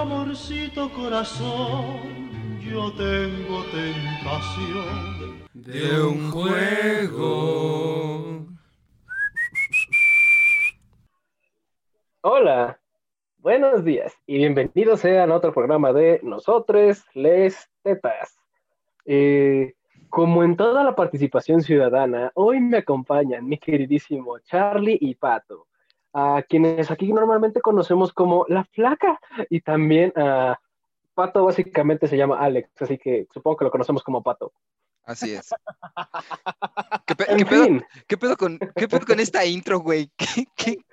Amorcito corazón, yo tengo tentación de un juego. Hola, buenos días y bienvenidos sean a otro programa de Nosotros les Tetas. Eh, como en toda la participación ciudadana, hoy me acompañan mi queridísimo Charlie y Pato, a quienes aquí normalmente conocemos como La Flaca y también a Pato básicamente se llama Alex, así que supongo que lo conocemos como Pato. Así es. ¿Qué, pedo, con, esta intro, güey?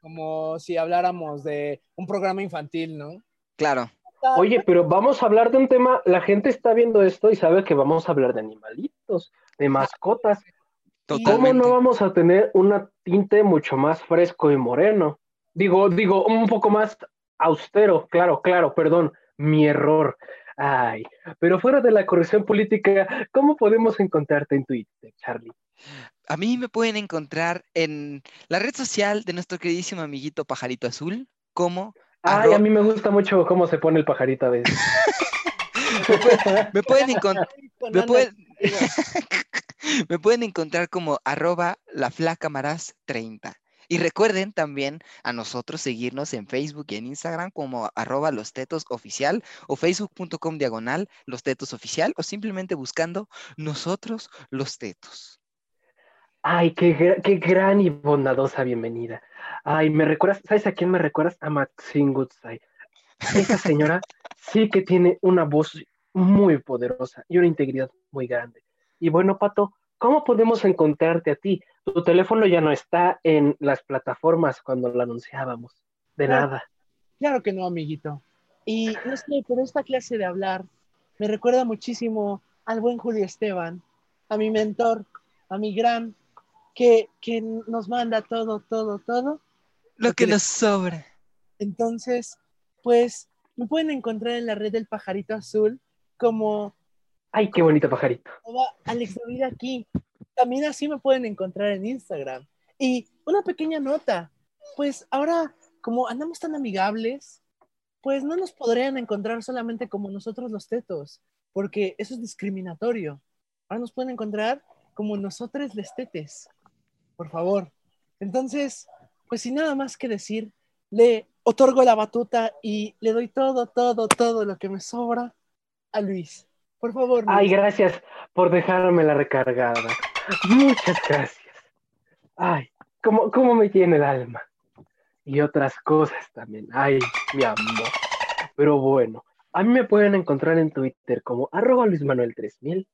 Como si habláramos de un programa infantil, ¿no? Claro. Oye, pero vamos a hablar de un tema, la gente está viendo esto y sabe que vamos a hablar de animalitos, de mascotas. ¿Cómo no vamos a tener un tinte mucho más fresco y moreno? Digo, digo, un poco más austero, claro, claro, perdón, mi error. Ay, pero fuera de la corrección política, ¿cómo podemos encontrarte en Twitter, Charlie? A mí me pueden encontrar en la red social de nuestro queridísimo amiguito Pajarito Azul, como Ay, a mí me gusta mucho cómo se pone el pajarito a veces. me, pueden encontrar. Me pueden... encontrar como arroba la 30. Y recuerden también a nosotros seguirnos en Facebook y en Instagram como arroba los tetos oficial o facebook.com diagonal los tetos oficial o simplemente buscando nosotros los tetos. Ay, qué, qué gran y bondadosa bienvenida. Ay, me recuerdas, ¿sabes a quién me recuerdas? A Maxine Goodside. Esa señora sí que tiene una voz muy poderosa y una integridad muy grande. Y bueno, Pato, ¿cómo podemos encontrarte a ti? Tu teléfono ya no está en las plataformas cuando lo anunciábamos. De nada. Claro que no, amiguito. Y no sé, pero esta clase de hablar me recuerda muchísimo al buen Julio Esteban, a mi mentor, a mi gran, que, que nos manda todo, todo, todo lo que nos sobra. Entonces, pues me pueden encontrar en la red del pajarito azul como... Ay, qué bonito pajarito. Alex David aquí. También así me pueden encontrar en Instagram. Y una pequeña nota, pues ahora como andamos tan amigables, pues no nos podrían encontrar solamente como nosotros los tetos, porque eso es discriminatorio. Ahora nos pueden encontrar como nosotros les tetes, por favor. Entonces, pues sin nada más que decir, le otorgo la batuta y le doy todo, todo, todo lo que me sobra a Luis. Por favor. Ay, gracias por dejarme la recargada. Muchas gracias. Ay, cómo, cómo me tiene el alma. Y otras cosas también. Ay, mi amor. Pero bueno, a mí me pueden encontrar en Twitter como arroba Luis Manuel 3000.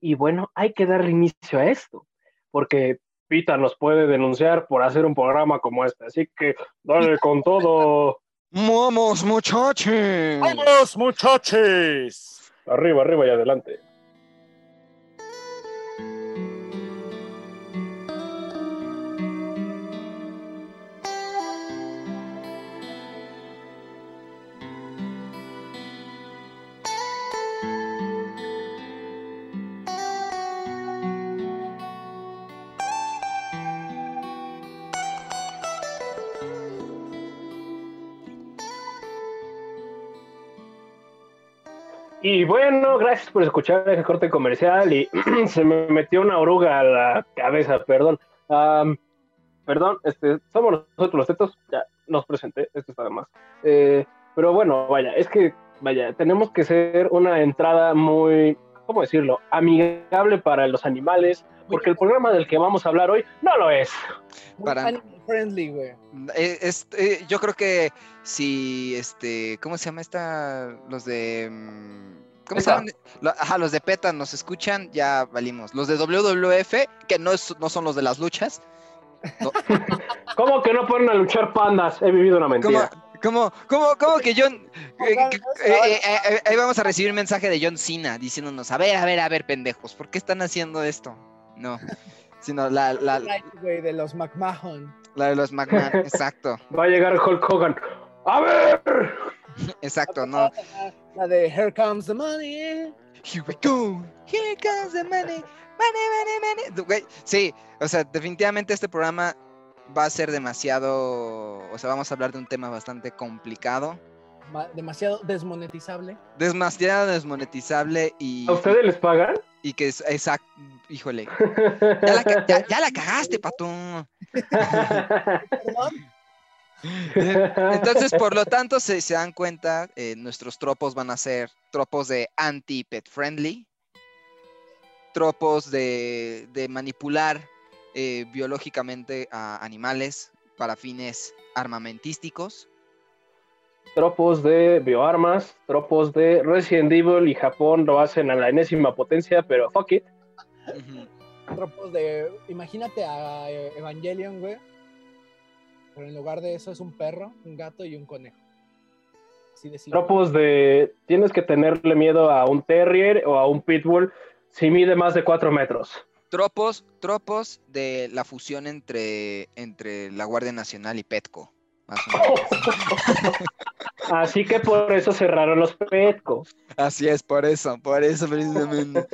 Y bueno, hay que darle inicio a esto, porque Pita nos puede denunciar por hacer un programa como este. Así que dale con todo. ¡Vamos, muchachos! ¡Vamos, muchachos! Arriba, arriba y adelante. Y bueno, gracias por escuchar el corte comercial y se me metió una oruga a la cabeza, perdón. perdón, este, somos nosotros los tetos, ya nos presenté, esto está de más. Eh, pero bueno, vaya, es que, vaya, tenemos que ser una entrada muy, ¿cómo decirlo?, amigable para los animales, porque el programa del que vamos a hablar hoy no lo es. Para... Friendly, güey. Eh, eh, yo creo que si, este, ¿cómo se llama esta? Los de... Mm, ¿Cómo se llaman? Ajá, los de PETA nos escuchan, ya valimos. Los de WWF, que no, no son los de las luchas. ¿Cómo que no pueden a luchar pandas? He vivido una mentira. ¿Cómo, cómo, cómo que John... Eh, eh, eh, ahí vamos a recibir un mensaje de John Cena diciéndonos, a ver, a ver, a ver, pendejos, ¿por qué están haciendo esto? No, sino la... la, de los McMahon. La de los McMahon, exacto. Va a llegar Hulk Hogan. ¡A ver! Exacto, no. La de Here Comes the Money. Here we go. Here comes the money. Money, money, money. sí, o sea, definitivamente este programa va a ser demasiado, o sea, vamos a hablar de un tema bastante complicado, Ma- demasiado desmonetizable. demasiado desmonetizable y, ¿A ustedes les pagan? y que es exacto, híjole, ya la, ca- ya- ya la cagaste, patón. Perdón, Entonces, por lo tanto, se, se dan cuenta, eh, nuestros tropos van a ser tropos de anti-pet friendly, tropos de, de manipular eh, biológicamente a animales para fines armamentísticos. tropos de bioarmas, tropos de Resident Evil y Japón lo hacen a la enésima potencia, pero fuck it. Ujú. tropos de. Imagínate a eh, Evangelion, güey. Pero en lugar de eso es un perro, un gato y un conejo. Así de simple. Tropos de tienes que tenerle miedo a un terrier o a un pitbull si mide más de 4 metros. Tropos, tropos de la fusión entre, entre la Guardia Nacional y Petco. Más o menos. Así que por eso cerraron los Petco. Así es, por eso, por eso precisamente.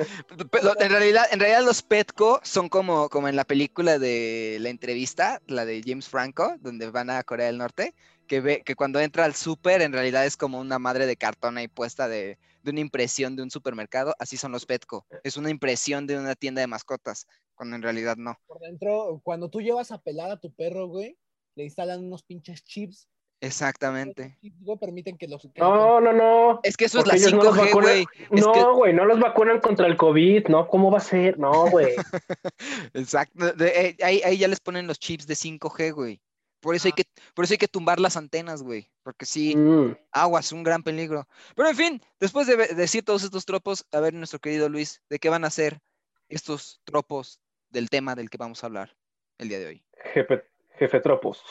Pero en realidad, en realidad los Petco son como, como en la película de la entrevista, la de James Franco, donde van a Corea del Norte, que ve que cuando entra al súper en realidad es como una madre de cartón ahí puesta de, de una impresión de un supermercado, así son los Petco. Es una impresión de una tienda de mascotas, cuando en realidad no. Por dentro, cuando tú llevas a pelar a tu perro, güey, le instalan unos pinches chips. Exactamente. Esos chips, güey, permiten que los. No, no, no. Es que eso es la ellos no los 5G, vacunan. güey. Que- No, güey, no los vacunan contra el COVID, ¿no? ¿Cómo va a ser? No, güey. Exacto. de- eh, ahí, ahí ya les ponen los chips de 5G, güey. Por eso, hay que, por eso hay que tumbar las antenas, güey. Porque sí, Mm. aguas, un gran peligro. Pero en fin, después de decir todos estos tropos, a ver, nuestro querido Luis, ¿de qué van a ser estos tropos del tema del que vamos a hablar el día de hoy? Jefe, jefe Tropos.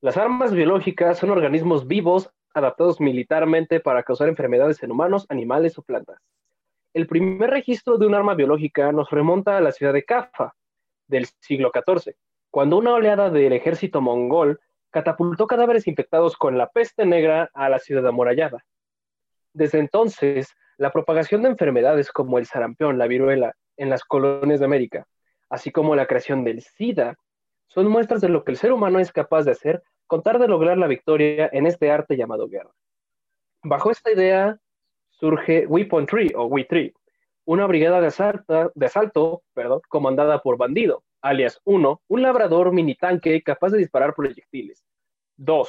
Las armas biológicas son organismos vivos adaptados militarmente para causar enfermedades en humanos, animales o plantas. El primer registro de un arma biológica nos remonta a la ciudad de Cafa del siglo XIV, cuando una oleada del ejército mongol catapultó cadáveres infectados con la peste negra a la ciudad amurallada. Desde entonces, la propagación de enfermedades como el sarampión, la viruela, en las colonias de América, así como la creación del SIDA, son muestras de lo que el ser humano es capaz de hacer con tal de lograr la victoria en este arte llamado guerra. Bajo esta idea surge Weapon Tree o We Tree, una brigada de, asalta- de asalto perdón, comandada por Bandido, alias 1, un labrador mini tanque capaz de disparar proyectiles. 2,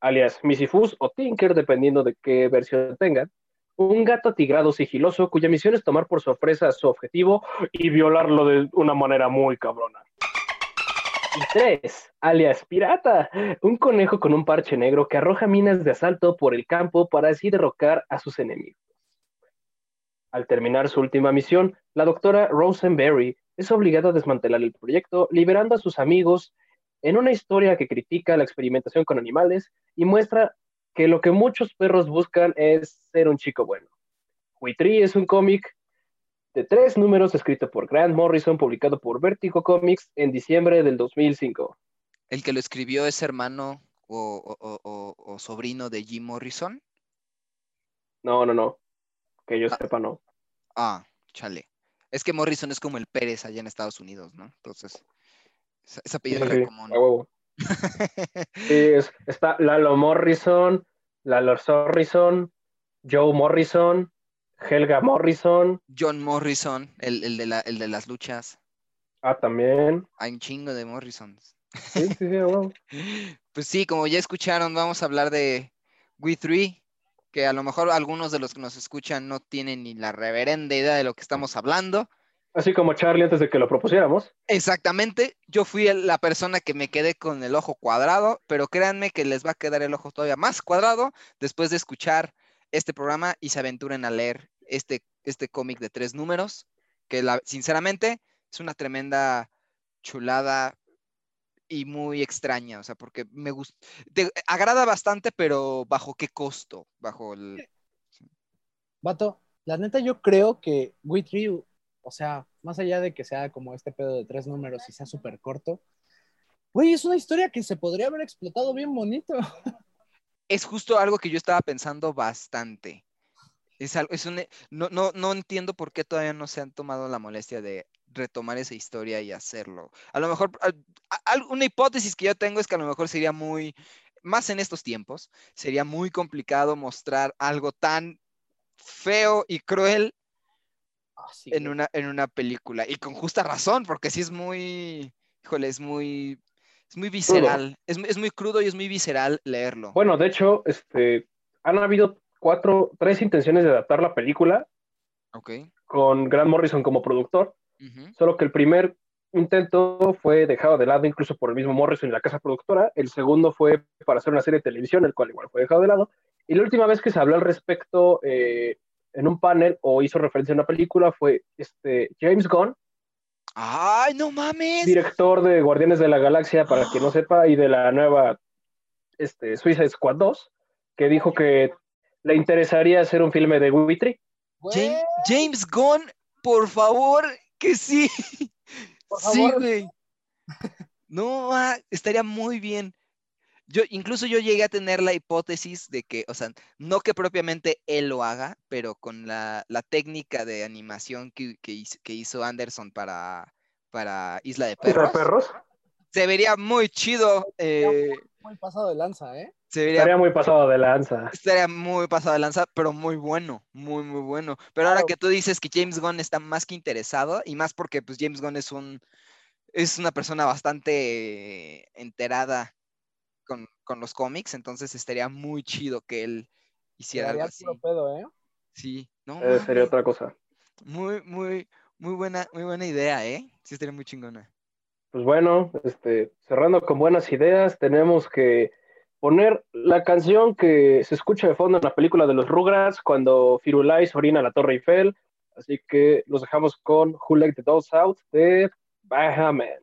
alias Misifus o Tinker, dependiendo de qué versión tengan. Un gato tigrado sigiloso cuya misión es tomar por sorpresa su objetivo y violarlo de una manera muy cabrona. Tres, alias Pirata, un conejo con un parche negro que arroja minas de asalto por el campo para así derrocar a sus enemigos. Al terminar su última misión, la doctora Rosenberry es obligada a desmantelar el proyecto, liberando a sus amigos en una historia que critica la experimentación con animales y muestra que lo que muchos perros buscan es ser un chico bueno. Huitri es un cómic de tres números escrito por Grant Morrison, publicado por Vertigo Comics en diciembre del 2005. ¿El que lo escribió es hermano o, o- o- sobrino de Jim Morrison? No, no, no. Que yo Ah. sepa, no. Ah, chale. Es que Morrison es como el Pérez allá en Estados Unidos, ¿no? Entonces, ese, apellido Sí, era sí, común. a huevo. Sí, es- está Lalo Morrison, Lalo Sorrison, Joe Morrison, Helga Morrison. John Morrison, el, el de la- el de las luchas. Ah, también. Hay un chingo de Morrisons. Sí, sí, sí, a huevo. Pues sí, como ya escucharon, vamos a hablar de We 3, que a lo mejor algunos de los que nos escuchan no tienen ni la reverenda idea de lo que estamos hablando. Así como Charlie antes de que lo propusiéramos. Exactamente, yo fui la persona que me quedé con el ojo cuadrado, pero créanme que les va a quedar el ojo todavía más cuadrado después de escuchar este programa y se aventuren a leer este, este cómic de tres números, que la- sinceramente es una tremenda chulada y muy extraña, o sea, porque me gusta, te agrada bastante, pero ¿bajo qué costo? Bajo el... Vato, la neta, yo creo que We Tree, o sea, más allá de que sea como este pedo de tres números y sea súper corto, güey, es una historia que se podría haber explotado bien bonito. es justo algo que yo estaba pensando bastante. Es algo, es un, no, no, no entiendo por qué todavía no se han tomado la molestia de, retomar esa historia y hacerlo. A lo mejor, a- una hipótesis que yo tengo es que a lo mejor sería muy, más en estos tiempos, sería muy complicado mostrar algo tan feo y cruel Ah, sí, en una, en una película. Y con justa razón, porque sí es muy, híjole, es muy, es muy visceral. Es, mu- es muy crudo y es muy visceral leerlo. Bueno, de hecho, este, han habido cuatro, tres intenciones de adaptar la película con Grant Morrison como productor, solo que el primer intento fue dejado de lado incluso por el mismo Morrison y la casa productora, el segundo fue para hacer una serie de televisión, el cual igual fue dejado de lado, y la última vez que se habló al respecto eh, en un panel o hizo referencia a una película fue este, James Gunn, ¡Ay, no mames! director de Guardianes de la Galaxia, para quien no sepa, y de la nueva este, Suicide Squad 2, que dijo que le interesaría hacer un filme de Witry. James, James Gunn, por favor, que sí. Por Sí, güey. No, ah, estaría muy bien. Yo, incluso yo llegué a tener la hipótesis de que, o sea, no que propiamente él lo haga, pero con la, la técnica de animación que, que hizo, que hizo Anderson para, para Isla de Isla de Perros, perros. se vería muy chido. eh, muy pasado de lanza, ¿eh? se vería Estaría muy pasado de lanza. Estaría muy pasado de lanza, pero muy bueno, muy, muy bueno. Pero ahora que tú dices que James Gunn está más que interesado, y más porque pues James Gunn es un es una persona bastante enterada con, con los cómics, entonces estaría muy chido que él hiciera algo así. pedo, ¿eh? Sí, no, Eh, sería otra cosa. muy, muy, muy buena, muy buena idea, ¿eh? Sí, estaría muy chingona. Pues bueno, este, cerrando con buenas ideas, tenemos que poner la canción que se escucha de fondo en la película de los Rugrats cuando Firulais orina la Torre Eiffel. Así que los dejamos con Who Let the Dolls Out de Bahaman.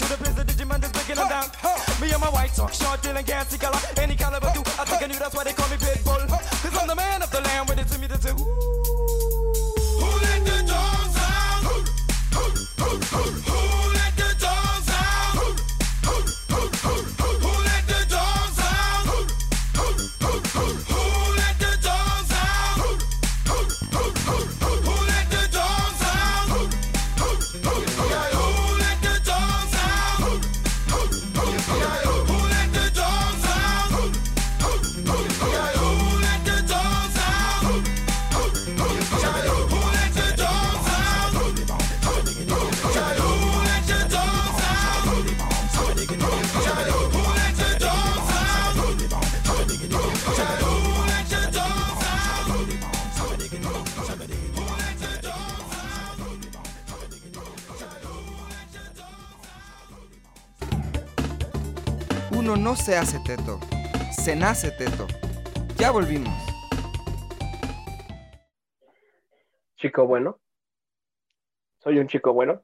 Walking the prison, Digimon is breaking them down. Me and my white talk, short, dealing, gassy color. Any caliber, do I think I knew that's why they call me Pitbull. Cause I'm the man of the land, with it to me, to say, se hace teto, se nace teto. Ya volvimos. Chico bueno. Soy un chico bueno.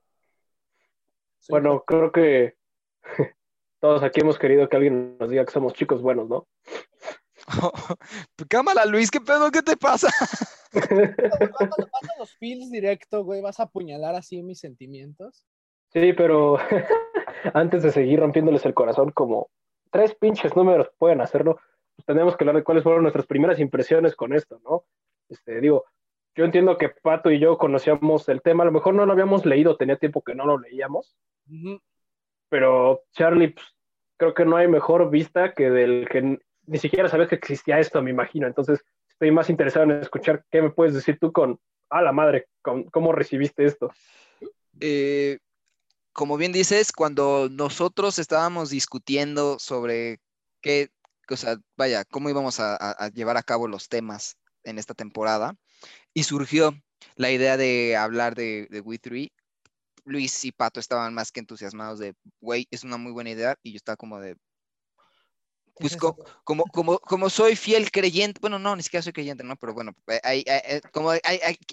Bueno, creo que todos aquí hemos querido que alguien nos diga que somos chicos buenos, ¿no? Cámara, Luis, ¿qué pedo? ¿Qué te pasa? Vas a los feels directo, güey, vas a apuñalar así mis sentimientos. Sí, pero antes de seguir rompiéndoles el corazón, como tres pinches números pueden hacerlo, pues tenemos que hablar de cuáles fueron nuestras primeras impresiones con esto, ¿no? Este, digo, yo entiendo que Pato y yo conocíamos el tema, a lo mejor no lo habíamos leído, tenía tiempo que no lo leíamos, Ujú. pero Charlie, pues, creo que no hay mejor vista que del que ni siquiera sabes que existía esto, me imagino. Entonces, estoy más interesado en escuchar qué me puedes decir tú con, a la madre, con cómo recibiste esto. Eh, como bien dices, cuando nosotros estábamos discutiendo sobre qué, o sea, vaya, cómo íbamos a, llevar a cabo los temas en esta temporada, y surgió la idea de hablar de, de We 3, Luis y Pato estaban más que entusiasmados de, güey, es una muy buena idea, y yo estaba como de, pues Es co- como, como, como soy fiel creyente, bueno, no, ni siquiera soy creyente, ¿no? Pero bueno, eh, hay- hay- eh, como hay-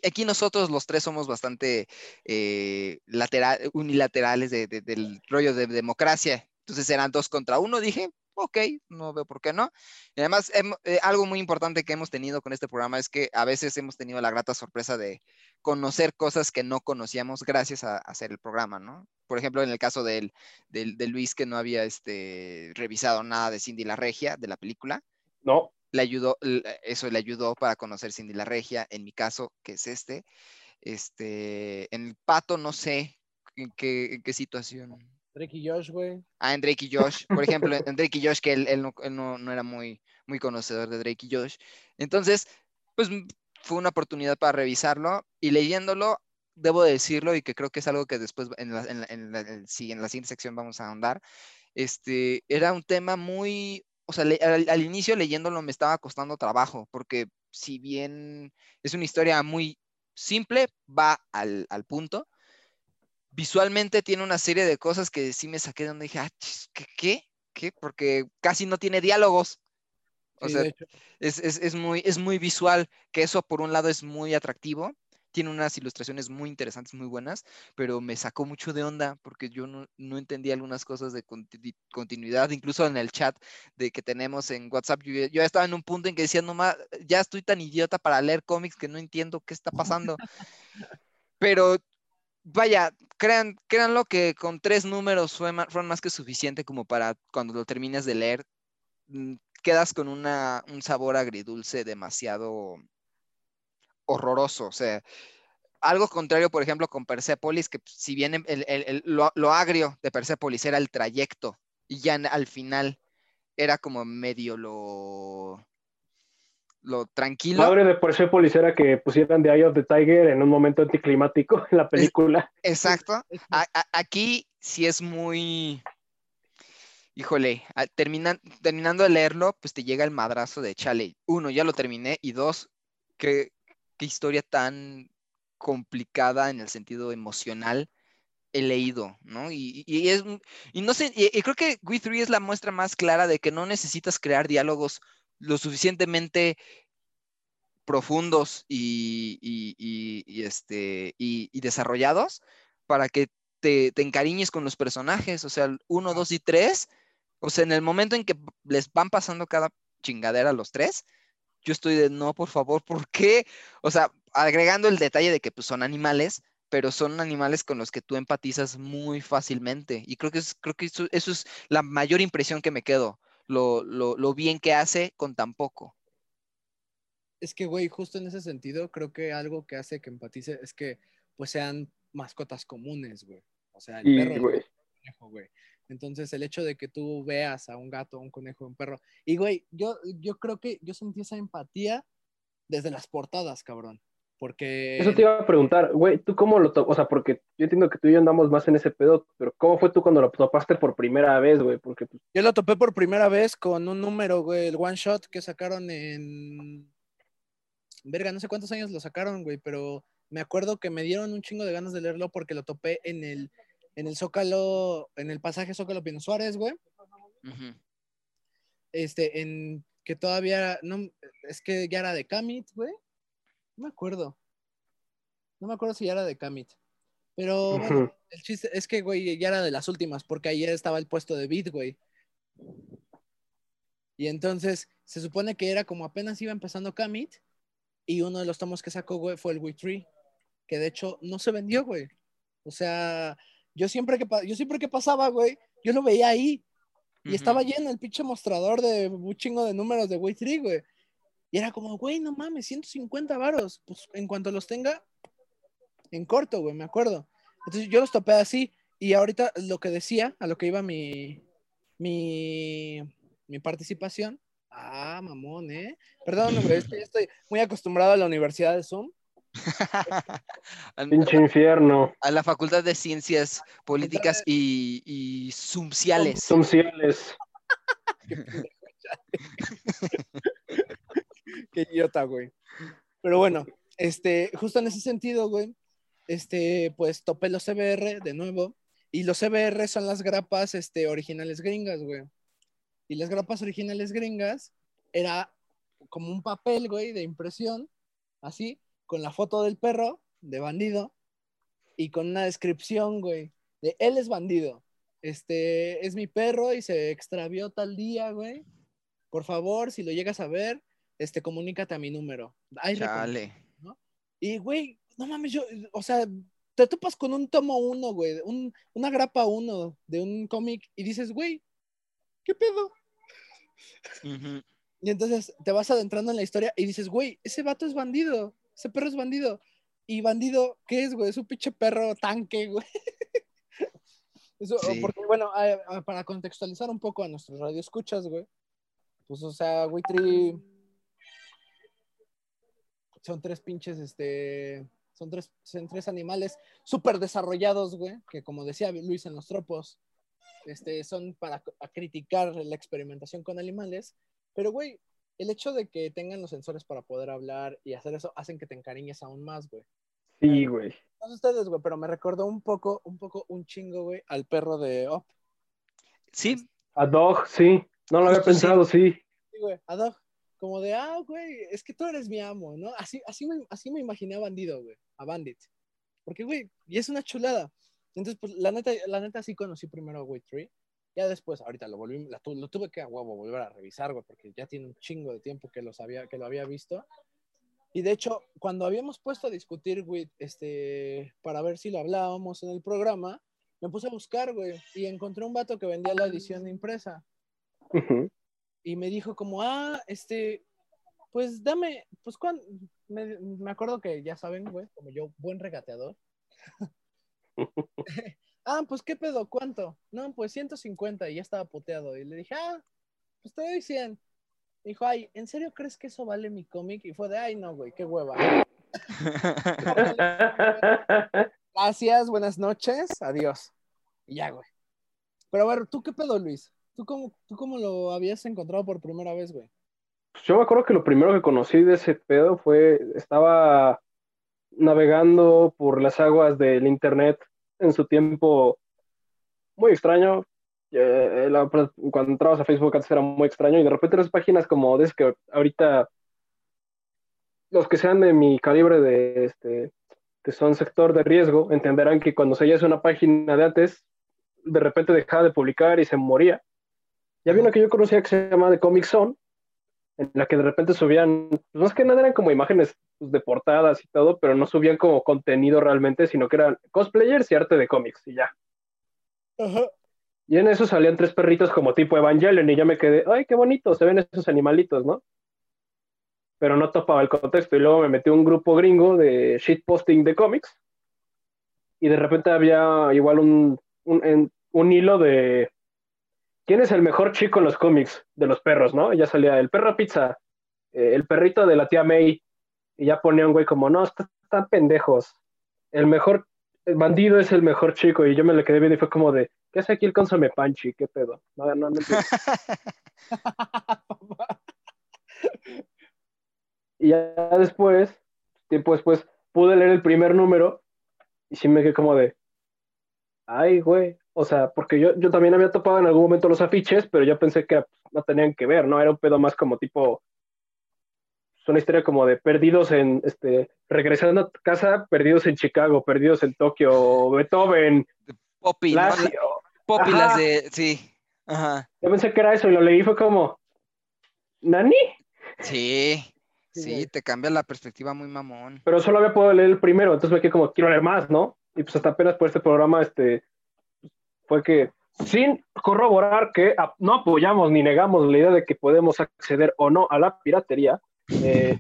aquí nosotros los tres somos bastante eh, latera- unilaterales de- de- del rollo de democracia, entonces eran dos contra uno, dije, ok, no veo por qué no. Y además, hem- eh, algo muy importante que hemos tenido con este programa es que a veces hemos tenido la grata sorpresa de conocer cosas que no conocíamos gracias a, a hacer el programa, ¿no? Por ejemplo, en el caso del, del- de Luis que no había este, revisado nada de Cindy la Regia, de la película, No, le ayudó, eso le ayudó para conocer Cindy la Regia, en mi caso, que es este. Este, en el pato no sé en qué, en qué situación. Drake y Josh, güey. Ah, en Drake y Josh, por ejemplo, en Drake y Josh, que él, él no, él no- no era muy, muy conocedor de Drake y Josh. Entonces, pues fue una oportunidad para revisarlo y leyéndolo, debo decirlo, y que creo que es algo que después en la, en en la- en- la siguiente sección vamos a ahondar, este, era un tema muy, o sea, al, al inicio leyéndolo me estaba costando trabajo, porque si bien es una historia muy simple, va al, al punto, visualmente tiene una serie de cosas que sí me saqué de donde dije, ah, ¿qué, qué? ¿Qué? Porque casi no tiene diálogos. O Sí, sea, es, es- es muy, es muy visual, que eso por un lado es muy atractivo, tiene unas ilustraciones muy interesantes, muy buenas, pero me sacó mucho de onda porque yo no, no entendía algunas cosas de conti- continuidad, incluso en el chat de que tenemos en WhatsApp, yo, yo estaba en un punto en que decía, no ma- ya estoy tan idiota para leer cómics que no entiendo qué está pasando. Pero vaya, crean, créanlo que con tres números fue ma- fueron más que suficiente como para cuando lo termines de leer, mm, quedas con una, un sabor agridulce demasiado horroroso. O sea, algo contrario, por ejemplo, con Persepolis, que si bien el- el- lo, lo agrio de Persepolis era el trayecto y ya al final era como medio lo, lo tranquilo. madre de Persepolis era que pusieran The Eye of the Tiger en un momento anticlimático en la película. Exacto. A- a- aquí sí es muy. Híjole, a- terminan- terminando de leerlo, pues te llega el madrazo de chale. Uno, ya lo terminé. Y dos, qué, qué historia tan complicada en el sentido emocional he leído, ¿no? Y, y- y es, y no sé, y, y creo que We 3 es la muestra más clara de que no necesitas crear diálogos lo suficientemente profundos y, y- y- y, este, y, desarrollados para que te, te encariñes con los personajes, o sea, el uno, dos y tres, o sea, en el momento en que les van pasando cada chingadera a los tres, yo estoy de, no, por favor, ¿por qué? O sea, agregando el detalle de que pues, son animales, pero son animales con los que tú empatizas muy fácilmente. Y creo que, es, creo que eso, eso es la mayor impresión que me quedo, lo, lo, lo bien que hace con tan poco. es que, güey, justo en ese sentido, creo que algo que hace que empatice es que, pues, sean mascotas comunes, güey. O sea, el Y, perro, el güey, el conejo, güey. Entonces, el hecho de que tú veas a un gato, a un conejo, a un perro. Y, güey, yo, yo creo que yo sentí esa empatía desde las portadas, cabrón. Porque. Eso te iba a preguntar, güey, ¿tú cómo lo topas? O sea, porque yo entiendo que tú y yo andamos más en ese pedo, pero ¿cómo fue tú cuando lo topaste por primera vez, güey? Porque pues, Yo lo topé por primera vez con un número, güey, el one shot que sacaron en. Verga, no sé cuántos años lo sacaron, güey, pero me acuerdo que me dieron un chingo de ganas de leerlo porque lo topé en el, en el Zócalo, en el pasaje Zócalo Pino Suárez, güey. Este, en que todavía, no, es que ya era de Kamit, güey. No me acuerdo. No me acuerdo si ya era de Kamit. Pero bueno, el chiste es que, güey, ya era de las últimas, porque ahí estaba el puesto de Beat, güey. Y entonces se supone que era como apenas iba empezando Kamit, y uno de los tomos que sacó, güey, fue el Wii Tree, que de hecho no se vendió, güey. O sea, yo siempre que, yo siempre que pasaba, güey, yo lo veía ahí, y estaba lleno el pinche mostrador de un chingo de números de Wii Tree, güey. Y era como, güey, no mames, 150 varos. Pues en cuanto los tenga, en corto, güey, me acuerdo. Entonces yo los topé así. Y ahorita lo que decía, a lo que iba mi, mi, mi participación. Ah, mamón, ¿eh? Perdón, güey, es que yo estoy muy acostumbrado a la universidad de Zoom. Al- Pinche infierno. a la Facultad de Ciencias Políticas y, y Sociales. Sociales. Qué idiota, güey. Pero bueno, este, justo en ese sentido, güey, este, pues topé los CBR de nuevo. Y los CBR son las grapas, este, originales gringas, güey. Y las grapas originales gringas era como un papel, güey, de impresión, así, con la foto del perro, de bandido, y con una descripción, güey, de él es bandido. Este, es mi perro y se extravió tal día, güey. Por favor, si lo llegas a ver, este, comunícate a mi número. Hay Chale. y, güey, no mames, yo, o sea, te topas con un tomo uno, güey, un, una grapa uno de un cómic y dices, güey, ¿qué pedo? Y entonces te vas adentrando en la historia y dices, güey, ese vato es bandido, ese perro es bandido. Y bandido, ¿qué es, güey? Es un pinche perro tanque, güey. Eso, Sí. Porque, bueno, para contextualizar un poco a nuestros radioescuchas, güey, pues, o sea, Witri son tres pinches, este, son tres, son tres animales súper desarrollados, güey, que como decía Luis en los tropos, este, son para a criticar la experimentación con animales, pero, güey, el hecho de que tengan los sensores para poder hablar y hacer eso hacen que te encariñes aún más, güey. Sí, güey. No sé ustedes, güey, pero me recordó un poco, un poco, un chingo, güey, al perro de Op. Sí, A Dog, sí. No lo había pensado, sí. Sí, güey, a Dog. Como de, ah, güey, es que tú eres mi amo, ¿no? Así, así, me, así me imaginé a Bandido, güey, a Bandit. Porque, güey, y es una chulada. Entonces, pues, la neta, la neta sí conocí primero a Wait Tree. Ya después, ahorita lo volví, la lo tuve que a huevo volver a revisar, güey, porque ya tiene un chingo de tiempo que, lo sabía, que lo había visto. Y de hecho, cuando habíamos puesto a discutir, güey, este, para ver si lo hablábamos en el programa, me puse a buscar, güey, y encontré un vato que vendía la edición impresa Ujú. Y me dijo como, ah, este, pues dame, pues cuán, me, me acuerdo que ya saben, güey, como yo, buen regateador. ah, pues qué pedo, ¿cuánto? No, pues 150 y ya estaba puteado. Y le dije, ah, pues te doy 100. Dijo, ay, ¿en serio crees que eso vale mi cómic? Y fue de, ay, no, güey, qué hueva. Gracias, buenas noches, adiós. Y ya, güey. Pero a ver, ¿tú qué pedo, Luis? ¿Tú cómo, ¿Tú cómo lo habías encontrado por primera vez, güey? Pues Yo me acuerdo que lo primero que conocí de ese pedo fue, estaba navegando por las aguas del internet en su tiempo muy extraño. Eh, la- cuando entrabas a Facebook antes era muy extraño y de repente las páginas como de que ahorita los que sean de mi calibre de este que son sector de riesgo entenderán que cuando se una página de antes de repente dejaba de publicar y se moría. Y había una que yo conocía que se llama The Comic Zone en la que de repente subían, pues más que nada eran como imágenes pues, de portadas y todo, pero no subían como contenido realmente, sino que eran cosplayers y arte de cómics y ya. Ajá. Y en eso salían tres perritos como tipo Evangelion y yo me quedé, ay, qué bonito, se ven esos animalitos, ¿no? Pero no topaba el contexto y luego me metí a un grupo gringo de shitposting de cómics y de repente había igual un, un, un hilo de quién es el mejor chico en los cómics de los perros, ¿no? Y ya salía el perro pizza, eh, el perrito de la tía May y ya ponía un güey como, no, est- están pendejos. El mejor el bandido es el mejor chico y yo me le quedé viendo y fue como de, ¿qué hace aquí el consome panchi? ¿Qué pedo? No, no, no. Y ya después, tiempo después, pude leer el primer número y sí me quedé como de, ay, güey, O sea, porque yo, yo también había topado en algún momento los afiches, pero yo pensé que no tenían que ver, ¿no? Era un pedo más como tipo. Es una historia como de perdidos en. este Regresando a casa, perdidos en Chicago, perdidos en Tokio, Beethoven, Poppy, ¿no? La- Lassie. Poppy, Ajá. las de. Sí. Ajá. Yo pensé que era eso y lo leí fue como. ¿Nani? Sí. Sí, te cambia la perspectiva muy mamón. Pero solo había podido leer el primero, entonces me quedé como, quiero leer más, ¿no? Y pues hasta apenas por este programa, este, fue que, sin corroborar que no apoyamos ni negamos la idea de que podemos acceder o no a la piratería, eh,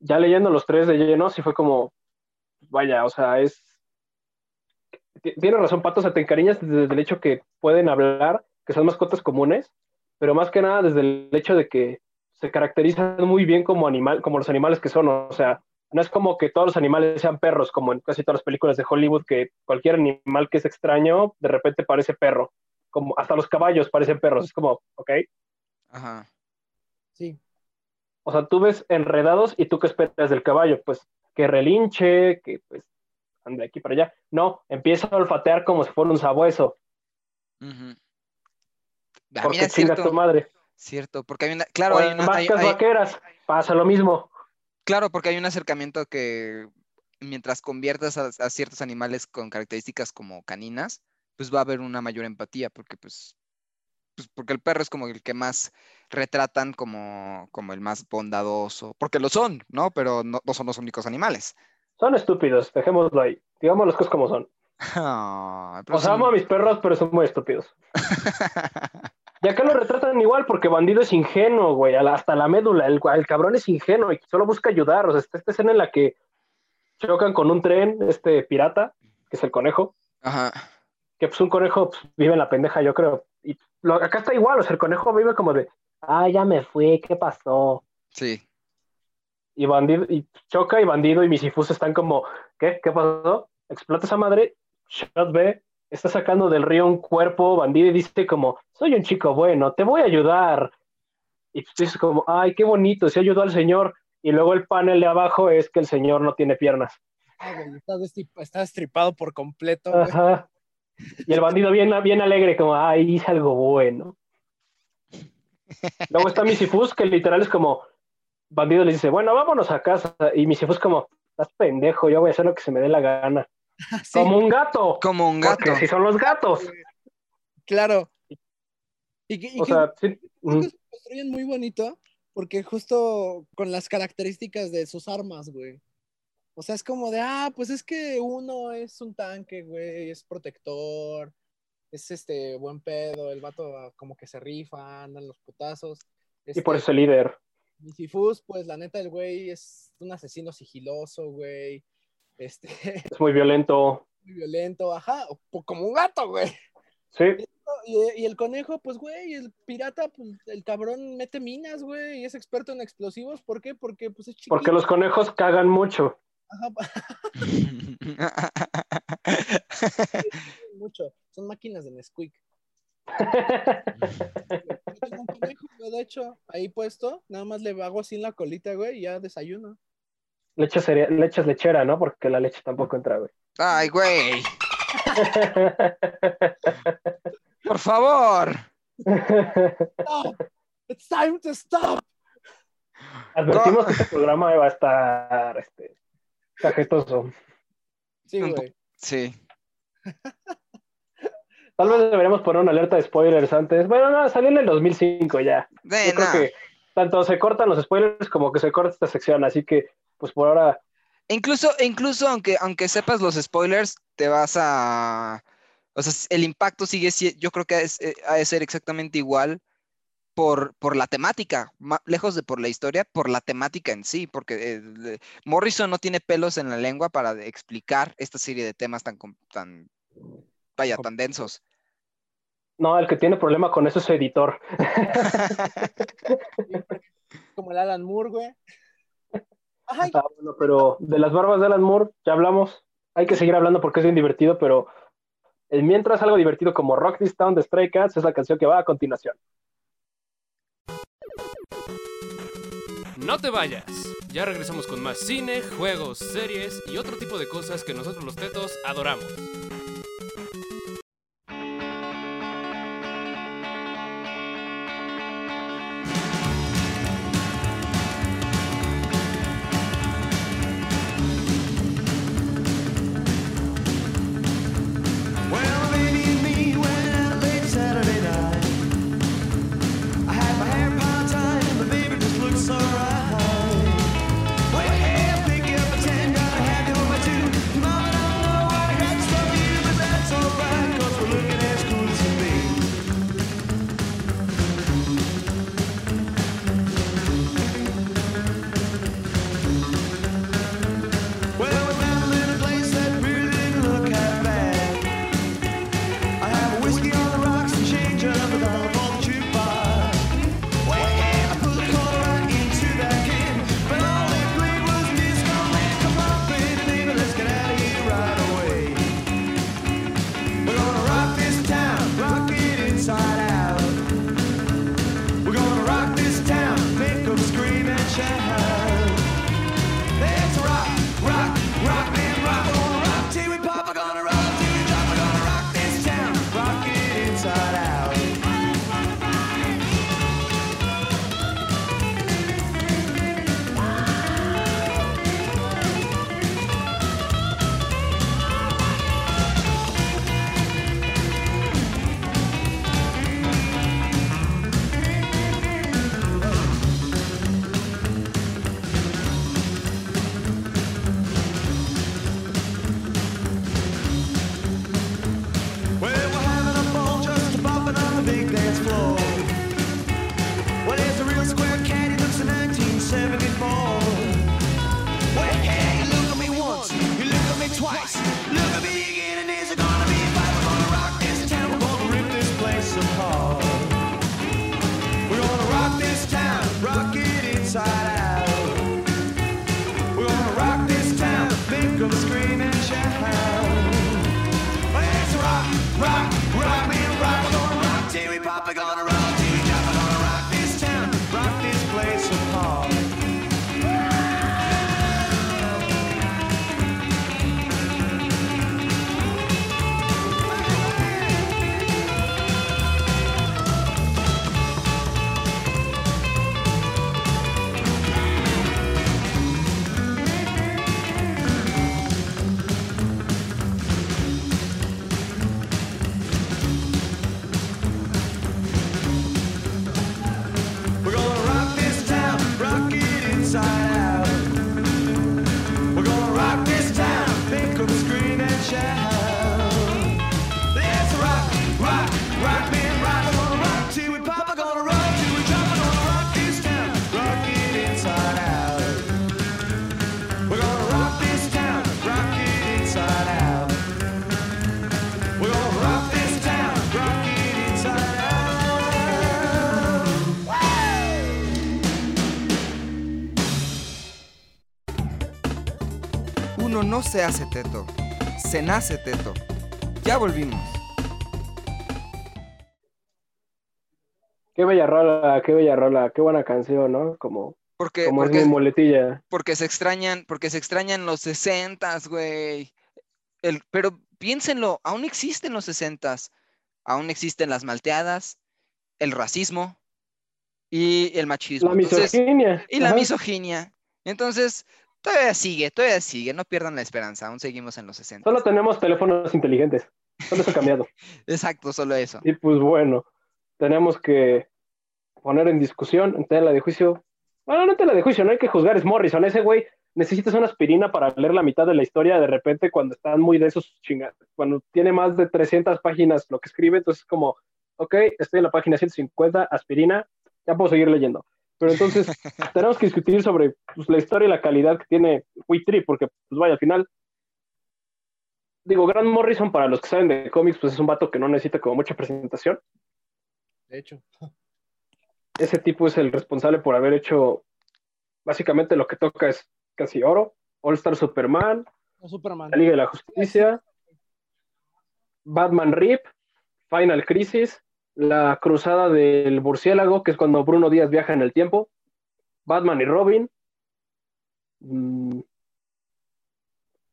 ya leyendo los tres de lleno, sí fue como, vaya, o sea, es... ti- Tiene razón, Pato, o sea, te encariñas desde el hecho que pueden hablar, que son mascotas comunes, pero más que nada desde el hecho de que se caracterizan muy bien como animal, como los animales que son, o sea, no es como que todos los animales sean perros, como en casi todas las películas de Hollywood, que cualquier animal que es extraño, de repente parece perro, como hasta los caballos parecen perros, es como, ok, Ajá. Sí. o sea, tú ves enredados y tú qué esperas del caballo, pues que relinche, que pues ande aquí para allá, no, empieza a olfatear como si fuera un sabueso. Ah, porque chinga tu cierto. madre, Cierto, porque hay una. Claro, o hay en una. hay- vacas hay- vaqueras, pasa lo mismo, Claro, porque hay un acercamiento que mientras conviertas a, a ciertos animales con características como caninas, pues va a haber una mayor empatía, porque pues, pues porque el perro es como el que más retratan como, como el más bondadoso, porque lo son, ¿no? Pero no, no son los únicos animales. son estúpidos, dejémoslo ahí, digamos las cosas como son. Ay, pero O sea, son- amo a mis perros, pero son muy estúpidos. Y acá lo retratan igual porque bandido es ingenuo, güey, hasta la médula. El, el cabrón es ingenuo y solo busca ayudar. O sea, esta escena en la que chocan con un tren, este pirata, que es el conejo, Ajá. que pues un conejo pues, vive en la pendeja, yo creo. Y lo- acá está igual, o sea, el conejo vive como de, ah, ya me fui, ¿qué pasó? Sí. Y bandido, y choca y bandido y misifus están como, ¿qué? ¿Qué pasó? Explota esa madre, shot B, está sacando del río un cuerpo, bandido y dice como, soy un chico bueno, te voy a ayudar. Y pues dices como, ay, qué bonito, se ayudó al señor. Y luego el panel de abajo es que el señor no tiene piernas. Ah, güey, está, destip- está destripado por completo, güey. Ajá. Y el bandido bien, bien alegre, como, ay, hice algo bueno. Luego está Misifus, que literal es como, bandido le dice, bueno, vámonos a casa. Y Misifus como, estás pendejo, yo voy a hacer lo que se me dé la gana. Sí, Como un gato. Como un Porque gato. si son los gatos. claro. Y que, y O que sea, sí, creo que se construyen muy bonito porque justo con las características de sus armas, güey. O sea, es como de, ah, pues es que uno es un tanque, güey, es protector, es este buen pedo, el vato ah, como que se rifa, andan los putazos. y por Este, eso el líder. Misifus, pues la neta, el güey es un asesino sigiloso, güey. Este, Es muy violento. muy violento, ajá, como un gato, güey. Sí, Y, y el conejo, pues, güey, el pirata, pues, el cabrón mete minas, güey, y es experto en explosivos. ¿Por qué? Porque, pues, es chiquito. porque los conejos cagan mucho. Ajá, mucho. Son máquinas de Nesquik. Yo tengo un conejo, güey, de hecho, ahí puesto, nada más le hago así en la colita, güey, y ya desayuno. Leche, cerea- leche es lechera, ¿no? Porque la leche tampoco entra, güey. Ay, güey. Por favor. Stop. It's time to stop. Advertimos que este programa va a estar este, cajetoso. Sí, güey. Sí. Tal vez deberíamos poner una alerta de spoilers antes. Bueno, no, salió en el 2005 ya. De Yo creo nada. que tanto se cortan los spoilers como que se corta esta sección, así que pues por ahora Incluso, incluso aunque, aunque sepas los spoilers, te vas a. O sea, el impacto sigue siendo. Yo creo que es- eh, ha de ser exactamente igual por, por la temática, lejos de por la historia, por la temática en sí, porque eh, Morrison no tiene pelos en la lengua para explicar esta serie de temas tan, tan vaya, tan densos. No, el que tiene problema con eso es su editor. Como el Alan Moore, güey. Ay, Ah, bueno, pero de las barbas de Alan Moore ya hablamos. Hay que seguir hablando porque es bien divertido, pero el mientras algo divertido como Rock This Town de Stray Cats es la canción que va a continuación. No te vayas. Ya regresamos con más cine, juegos, series y otro tipo de cosas que nosotros los tetos adoramos. No se hace teto, se nace teto. Ya volvimos. Qué bella rola, qué bella rola, qué buena canción, ¿no? Como, Porque, como es mi muletilla. porque se extrañan, porque se extrañan los sesentas, güey. El, pero piénsenlo, aún existen los sesentas. Aún existen las malteadas, el racismo y el machismo. La Entonces- misoginia. y la ajá. misoginia. Entonces, todavía sigue, todavía sigue. No pierdan la esperanza, aún seguimos en los 60. Solo tenemos teléfonos inteligentes. Solo eso ha cambiado. Exacto, solo eso. Y pues bueno, tenemos que poner en discusión, en tela de juicio. Bueno, no en tela de juicio, no hay que juzgar, es Morrison. Ese güey necesitas una aspirina para leer la mitad de la historia de repente cuando están muy de esos chingados. Cuando tiene más de 300 páginas lo que escribe, entonces es como, ok, estoy en la página 150, aspirina, ya puedo seguir leyendo. Pero entonces tenemos que discutir sobre pues, la historia y la calidad que tiene Tree, porque, pues vaya, al final, digo, Grant Morrison, para los que saben de cómics, pues es un vato que no necesita como mucha presentación. De hecho. Ese tipo es el responsable por haber hecho, básicamente lo que toca es casi oro, All Star Superman, No, Superman. la Liga de la Justicia, Batman Rip, Final Crisis, la Cruzada del Murciélago, que es cuando Bruno Díaz viaja en el tiempo, Batman y Robin, mm,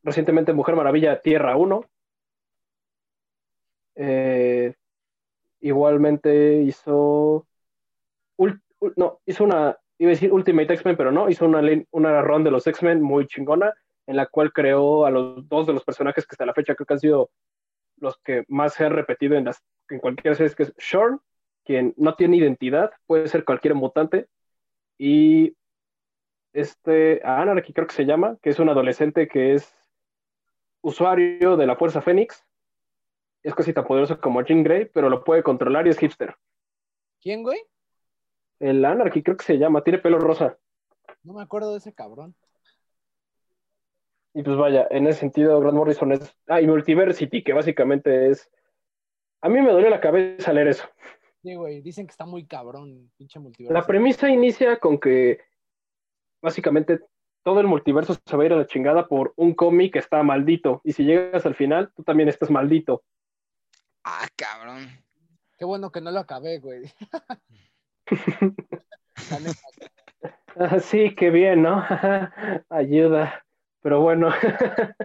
recientemente Mujer Maravilla Tierra 1, eh, igualmente hizo, no, hizo una, iba a decir Ultimate X-Men, pero no, hizo una, una run de los X-Men muy chingona, en la cual creó a los dos de los personajes que hasta la fecha creo que han sido los que más se han repetido en, las, en cualquier serie, que es Shorn, quien no tiene identidad, puede ser cualquier mutante, y este Anarchy creo que se llama, que es un adolescente que es usuario de la Fuerza Fénix, es casi tan poderoso como Jean Grey, pero lo puede controlar y es hipster. ¿Quién, güey? El Anarchy creo que se llama, tiene pelo rosa. No me acuerdo de ese cabrón. Y pues vaya, en ese sentido, Grant Morrison es. Ah, y Multiversity, que básicamente es. A mí me dolió la cabeza leer eso. Sí, güey. Dicen que está muy cabrón, pinche multiverso. La premisa inicia con que básicamente todo el multiverso se va a ir a la chingada por un cómic que está maldito. Y si llegas al final, tú también estás maldito. Ah, cabrón. Qué bueno que no lo acabé, güey. Neta. Ah, sí, qué bien, ¿no? Ayuda. Pero bueno,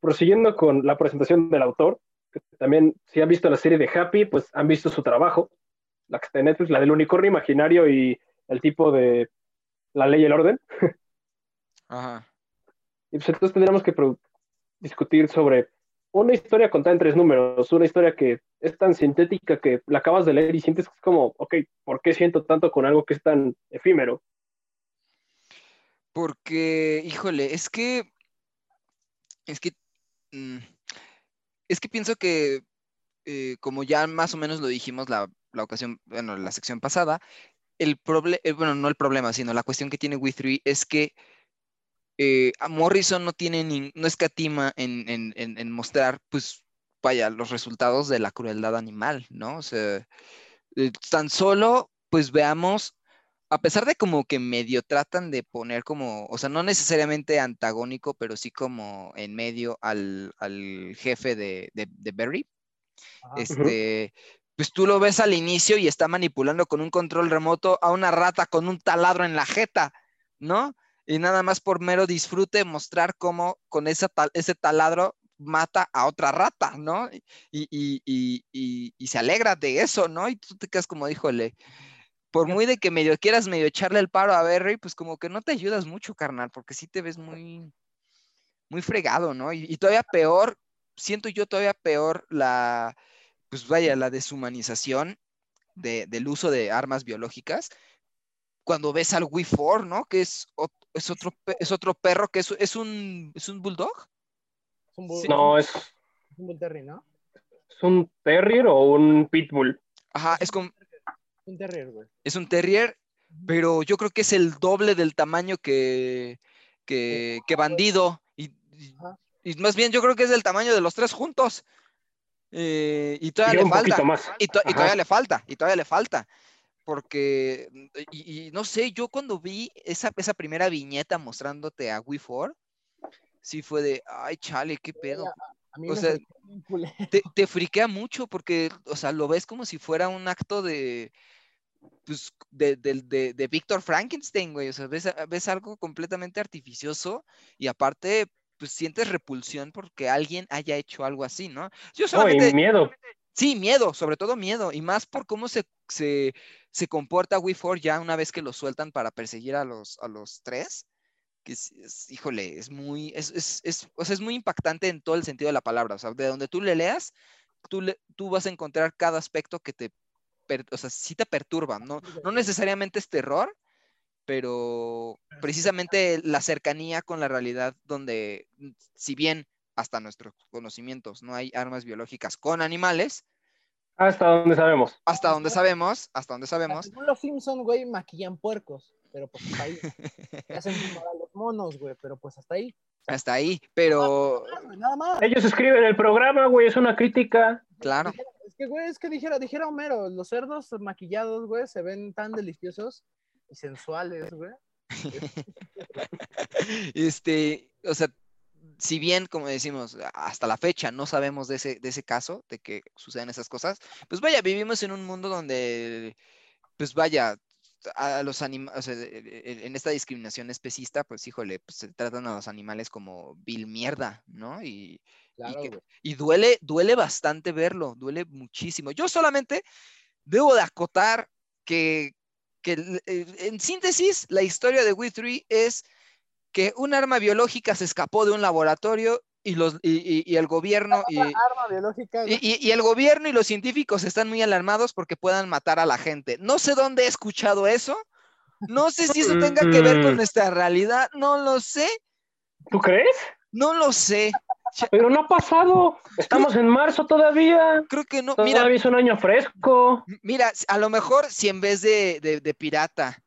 prosiguiendo con la presentación del autor, que también si han visto la serie de Happy, pues han visto su trabajo, la que está en Netflix, la del unicornio imaginario y el tipo de la ley y el orden. Ajá. Y pues entonces tendríamos que discutir sobre una historia contada en tres números, una historia que es tan sintética que la acabas de leer y sientes que es como, ok, ¿por qué siento tanto con algo que es tan efímero? Porque, híjole, es que, es que, mm, es que pienso que, eh, como ya más o menos lo dijimos la, la ocasión, bueno, la sección pasada, el problema, bueno, no el problema, sino la cuestión que tiene We3 es que eh, Morrison no tiene ni, no escatima en, en, en, en mostrar, pues, vaya, los resultados de la crueldad animal, ¿no? O sea, eh, tan solo, pues veamos, a pesar de como que medio tratan de poner como, o sea, no necesariamente antagónico, pero sí como en medio al, al jefe de, de, de Barry, Ajá. este, pues tú lo ves al inicio y está manipulando con un control remoto a una rata con un taladro en la jeta, ¿no? Y nada más por mero disfrute mostrar cómo con esa tal- ese taladro mata a otra rata, ¿no? Y, y- y- y- y se alegra de eso, ¿no? Y tú te quedas como, híjole, por muy de que medio quieras medio echarle el paro a Berry, pues como que no te ayudas mucho, carnal, porque sí te ves muy, muy fregado, ¿no? Y, y todavía peor, siento yo todavía peor la, pues vaya, la deshumanización de- del uso de armas biológicas. Cuando ves al Wii 4, ¿no? Que es, es, otro, es otro perro que es, es un, es un bulldog. Es un bull, No, es, es un bull terrier, ¿no? es un terrier o un pitbull. Ajá, es, como, Un terrier, güey. es un terrier, pero yo creo que es el doble del tamaño que, que, que bandido. Y, y- Ajá. y más bien yo creo que es del tamaño de los tres juntos. Eh, y Y todavía le falta. más. Y, to- y Ajá. todavía le falta, y todavía le falta. Porque, y, y no sé, yo cuando vi esa, esa primera viñeta mostrándote a Wii 4, sí fue de, ay, chale, qué pedo. A mí O me sea. Te, te friquea mucho porque, o sea, lo ves como si fuera un acto de, pues, de, de, de, de Víctor Frankenstein, güey. O sea, ves, ves algo completamente artificioso y aparte, pues sientes repulsión porque alguien haya hecho algo así, ¿no? Yo solamente... y miedo. Sí, miedo, sobre todo miedo, y más por cómo se, se, se comporta Wii 4 ya una vez que lo sueltan para perseguir a los, a los tres, que es, es- híjole, es muy, es, es, es- o sea, es muy impactante en todo el sentido de la palabra, o sea, de donde tú le leas, tú, le- tú vas a encontrar cada aspecto que te, per- o sea, sí te perturba, no, no necesariamente es terror, pero precisamente la cercanía con la realidad donde, mm, si bien hasta nuestros conocimientos no hay armas biológicas con animales, Hasta donde sabemos. hasta donde sabemos, hasta donde sabemos, Según los Simpson, güey, maquillan puercos, pero pues hasta ahí. Hacen fumar a los monos, güey, pero pues hasta ahí. hasta ahí, pero Nada más. Ellos escriben el programa, güey, es una crítica. claro, Es que, güey, es que dijera, dijera Homero, los cerdos maquillados, güey, se ven tan deliciosos y sensuales, güey. este, o sea, si bien, como decimos, hasta la fecha no sabemos de ese, de ese caso, de que sucedan esas cosas, pues vaya, vivimos en un mundo donde, pues vaya, a los animales, en esta discriminación especista, pues híjole, pues se tratan a los animales como vil mierda, ¿no? Y, Claro, que- güey. y duele, duele bastante verlo, duele muchísimo. Yo solamente debo de acotar que, que en síntesis, la historia de 3 es que un arma biológica se escapó de un laboratorio y, los, y, y- y el gobierno y, Arma biológica, y- güey. y- y el gobierno y los científicos están muy alarmados porque puedan matar a la gente. No sé dónde he escuchado eso. No sé si eso tenga que ver con Mm. nuestra realidad. No lo sé. ¿Tú crees? No lo sé. Pero no ha pasado. Estamos en marzo todavía. Creo que no. Todavía Mira, es un año fresco. Mira, a lo mejor si en vez de, de- de pirata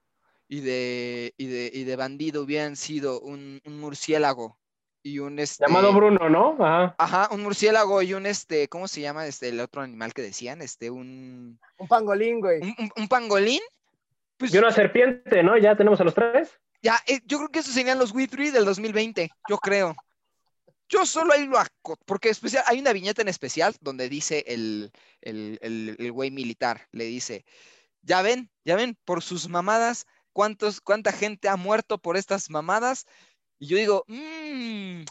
y de, y, de, y de bandido hubieran sido un, un murciélago y un este. Llamado Bruno, ¿no? Ajá. Ajá, un murciélago y un este, ¿cómo se llama? Este, el otro animal que decían, este, un, Un pangolín, güey. un, un- un pangolín. Pues Y una serpiente, ¿no? Ya tenemos a los tres. ya, eh, yo creo que esos serían los Wii 3 del 2020, yo creo. Yo solo ahí lo porque especial, hay una viñeta en especial donde dice el, el, el, el güey militar, le dice, ya ven, ya ven, por sus mamadas, ¿cuántos, cuánta gente ha muerto por estas mamadas? Y yo digo, "Mm,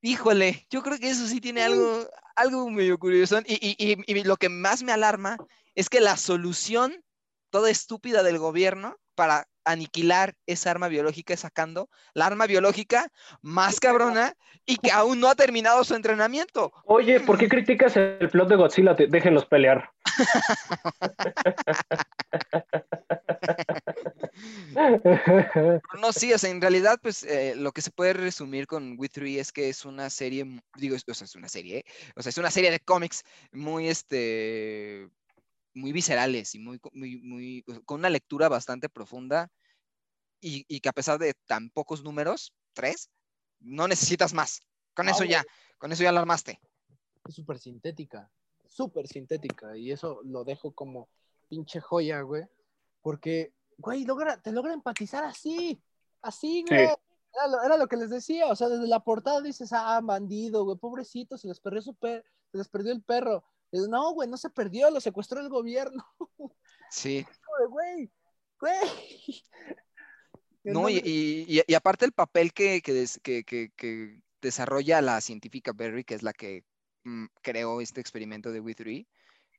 híjole, yo creo que eso sí tiene algo, algo medio curioso. Y, y- y- y lo que más me alarma es que la solución toda estúpida del gobierno para aniquilar esa arma biológica sacando la arma biológica más cabrona y que aún no ha terminado su entrenamiento. Oye, ¿por qué criticas el plot de Godzilla? Te- Déjenlos pelear. No, sí, o sea, en realidad, pues eh, lo que se puede resumir con Wii 3 es que es una serie, digo, o sea, es una serie, ¿eh? o sea, es una serie de cómics muy, este, muy viscerales y muy, muy, con una lectura bastante profunda y, y que a pesar de tan pocos números, tres, no necesitas más. Con Ah, eso ya, con eso ya la armaste. Es súper sintética, súper sintética. Y eso lo dejo como pinche joya, güey. Porque, güey, logra, te logra empatizar así, así, Sí. güey. Era, lo, era lo que les decía, o sea, desde la portada dices, ah, bandido, güey, pobrecito, se les perdió su per se les perdió el perro. No, güey, no se perdió, lo secuestró el gobierno. Sí. Güey, güey. No, y, y- y- y aparte el papel que, que, des- que- que- que desarrolla la científica Berry, que es la que mm, creó este experimento de We3,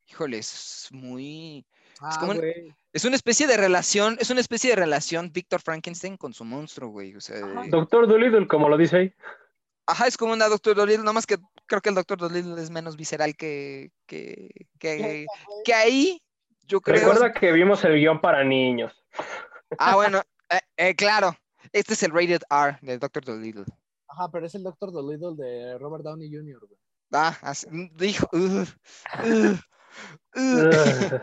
híjole, es muy... Ah, como un- güey. Es una especie de relación, es una especie de relación Víctor Frankenstein con su monstruo, güey. O sea, Ajá. de- Doctor Dolittle, como lo dice ahí. Ajá, es como una Doctor Dolittle, nomás que creo que el Doctor Dolittle es menos visceral que, que, que, que ahí, yo creo... Recuerda que vimos el guion para niños. Ah, bueno, eh, eh, claro, este es el rated R del Doctor Dolittle. Ajá, pero es el Doctor Dolittle de Robert Downey Jr., güey. Ah, así- dijo, ugh, ugh, ugh.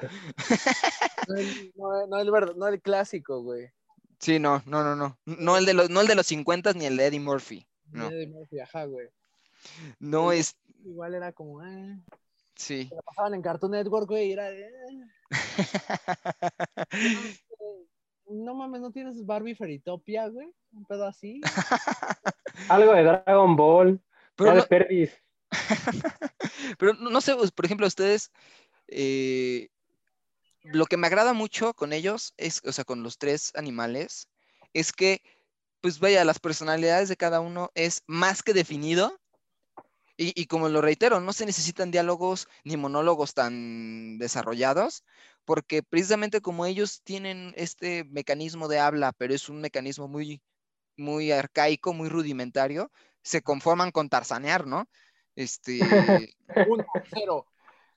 No el, no, no el verd- no el clásico, güey. Sí, no, no, no, no. No el de los, no el de los 50 ni el de Eddie Murphy. No. Eddie Murphy, Ajá, güey. No es, Igual era como, eh. sí. Se la pasaban en Cartoon Network, güey, y era de, eh. No mames, ¿no tienes Barbie Feritopia, güey? Un pedo así. Algo de Dragon Ball. Pero, no pero no no sé, pues, por ejemplo, ustedes, eh, lo que me agrada mucho con ellos es, o sea, con los tres animales, es que, pues vaya, las personalidades de cada uno es más que definido. Y, y como lo reitero, no se necesitan diálogos ni monólogos tan desarrollados, porque precisamente como ellos tienen este mecanismo de habla, pero es un mecanismo muy, muy arcaico, muy rudimentario, se conforman con tarzanear, ¿no? Este, Uno, cero,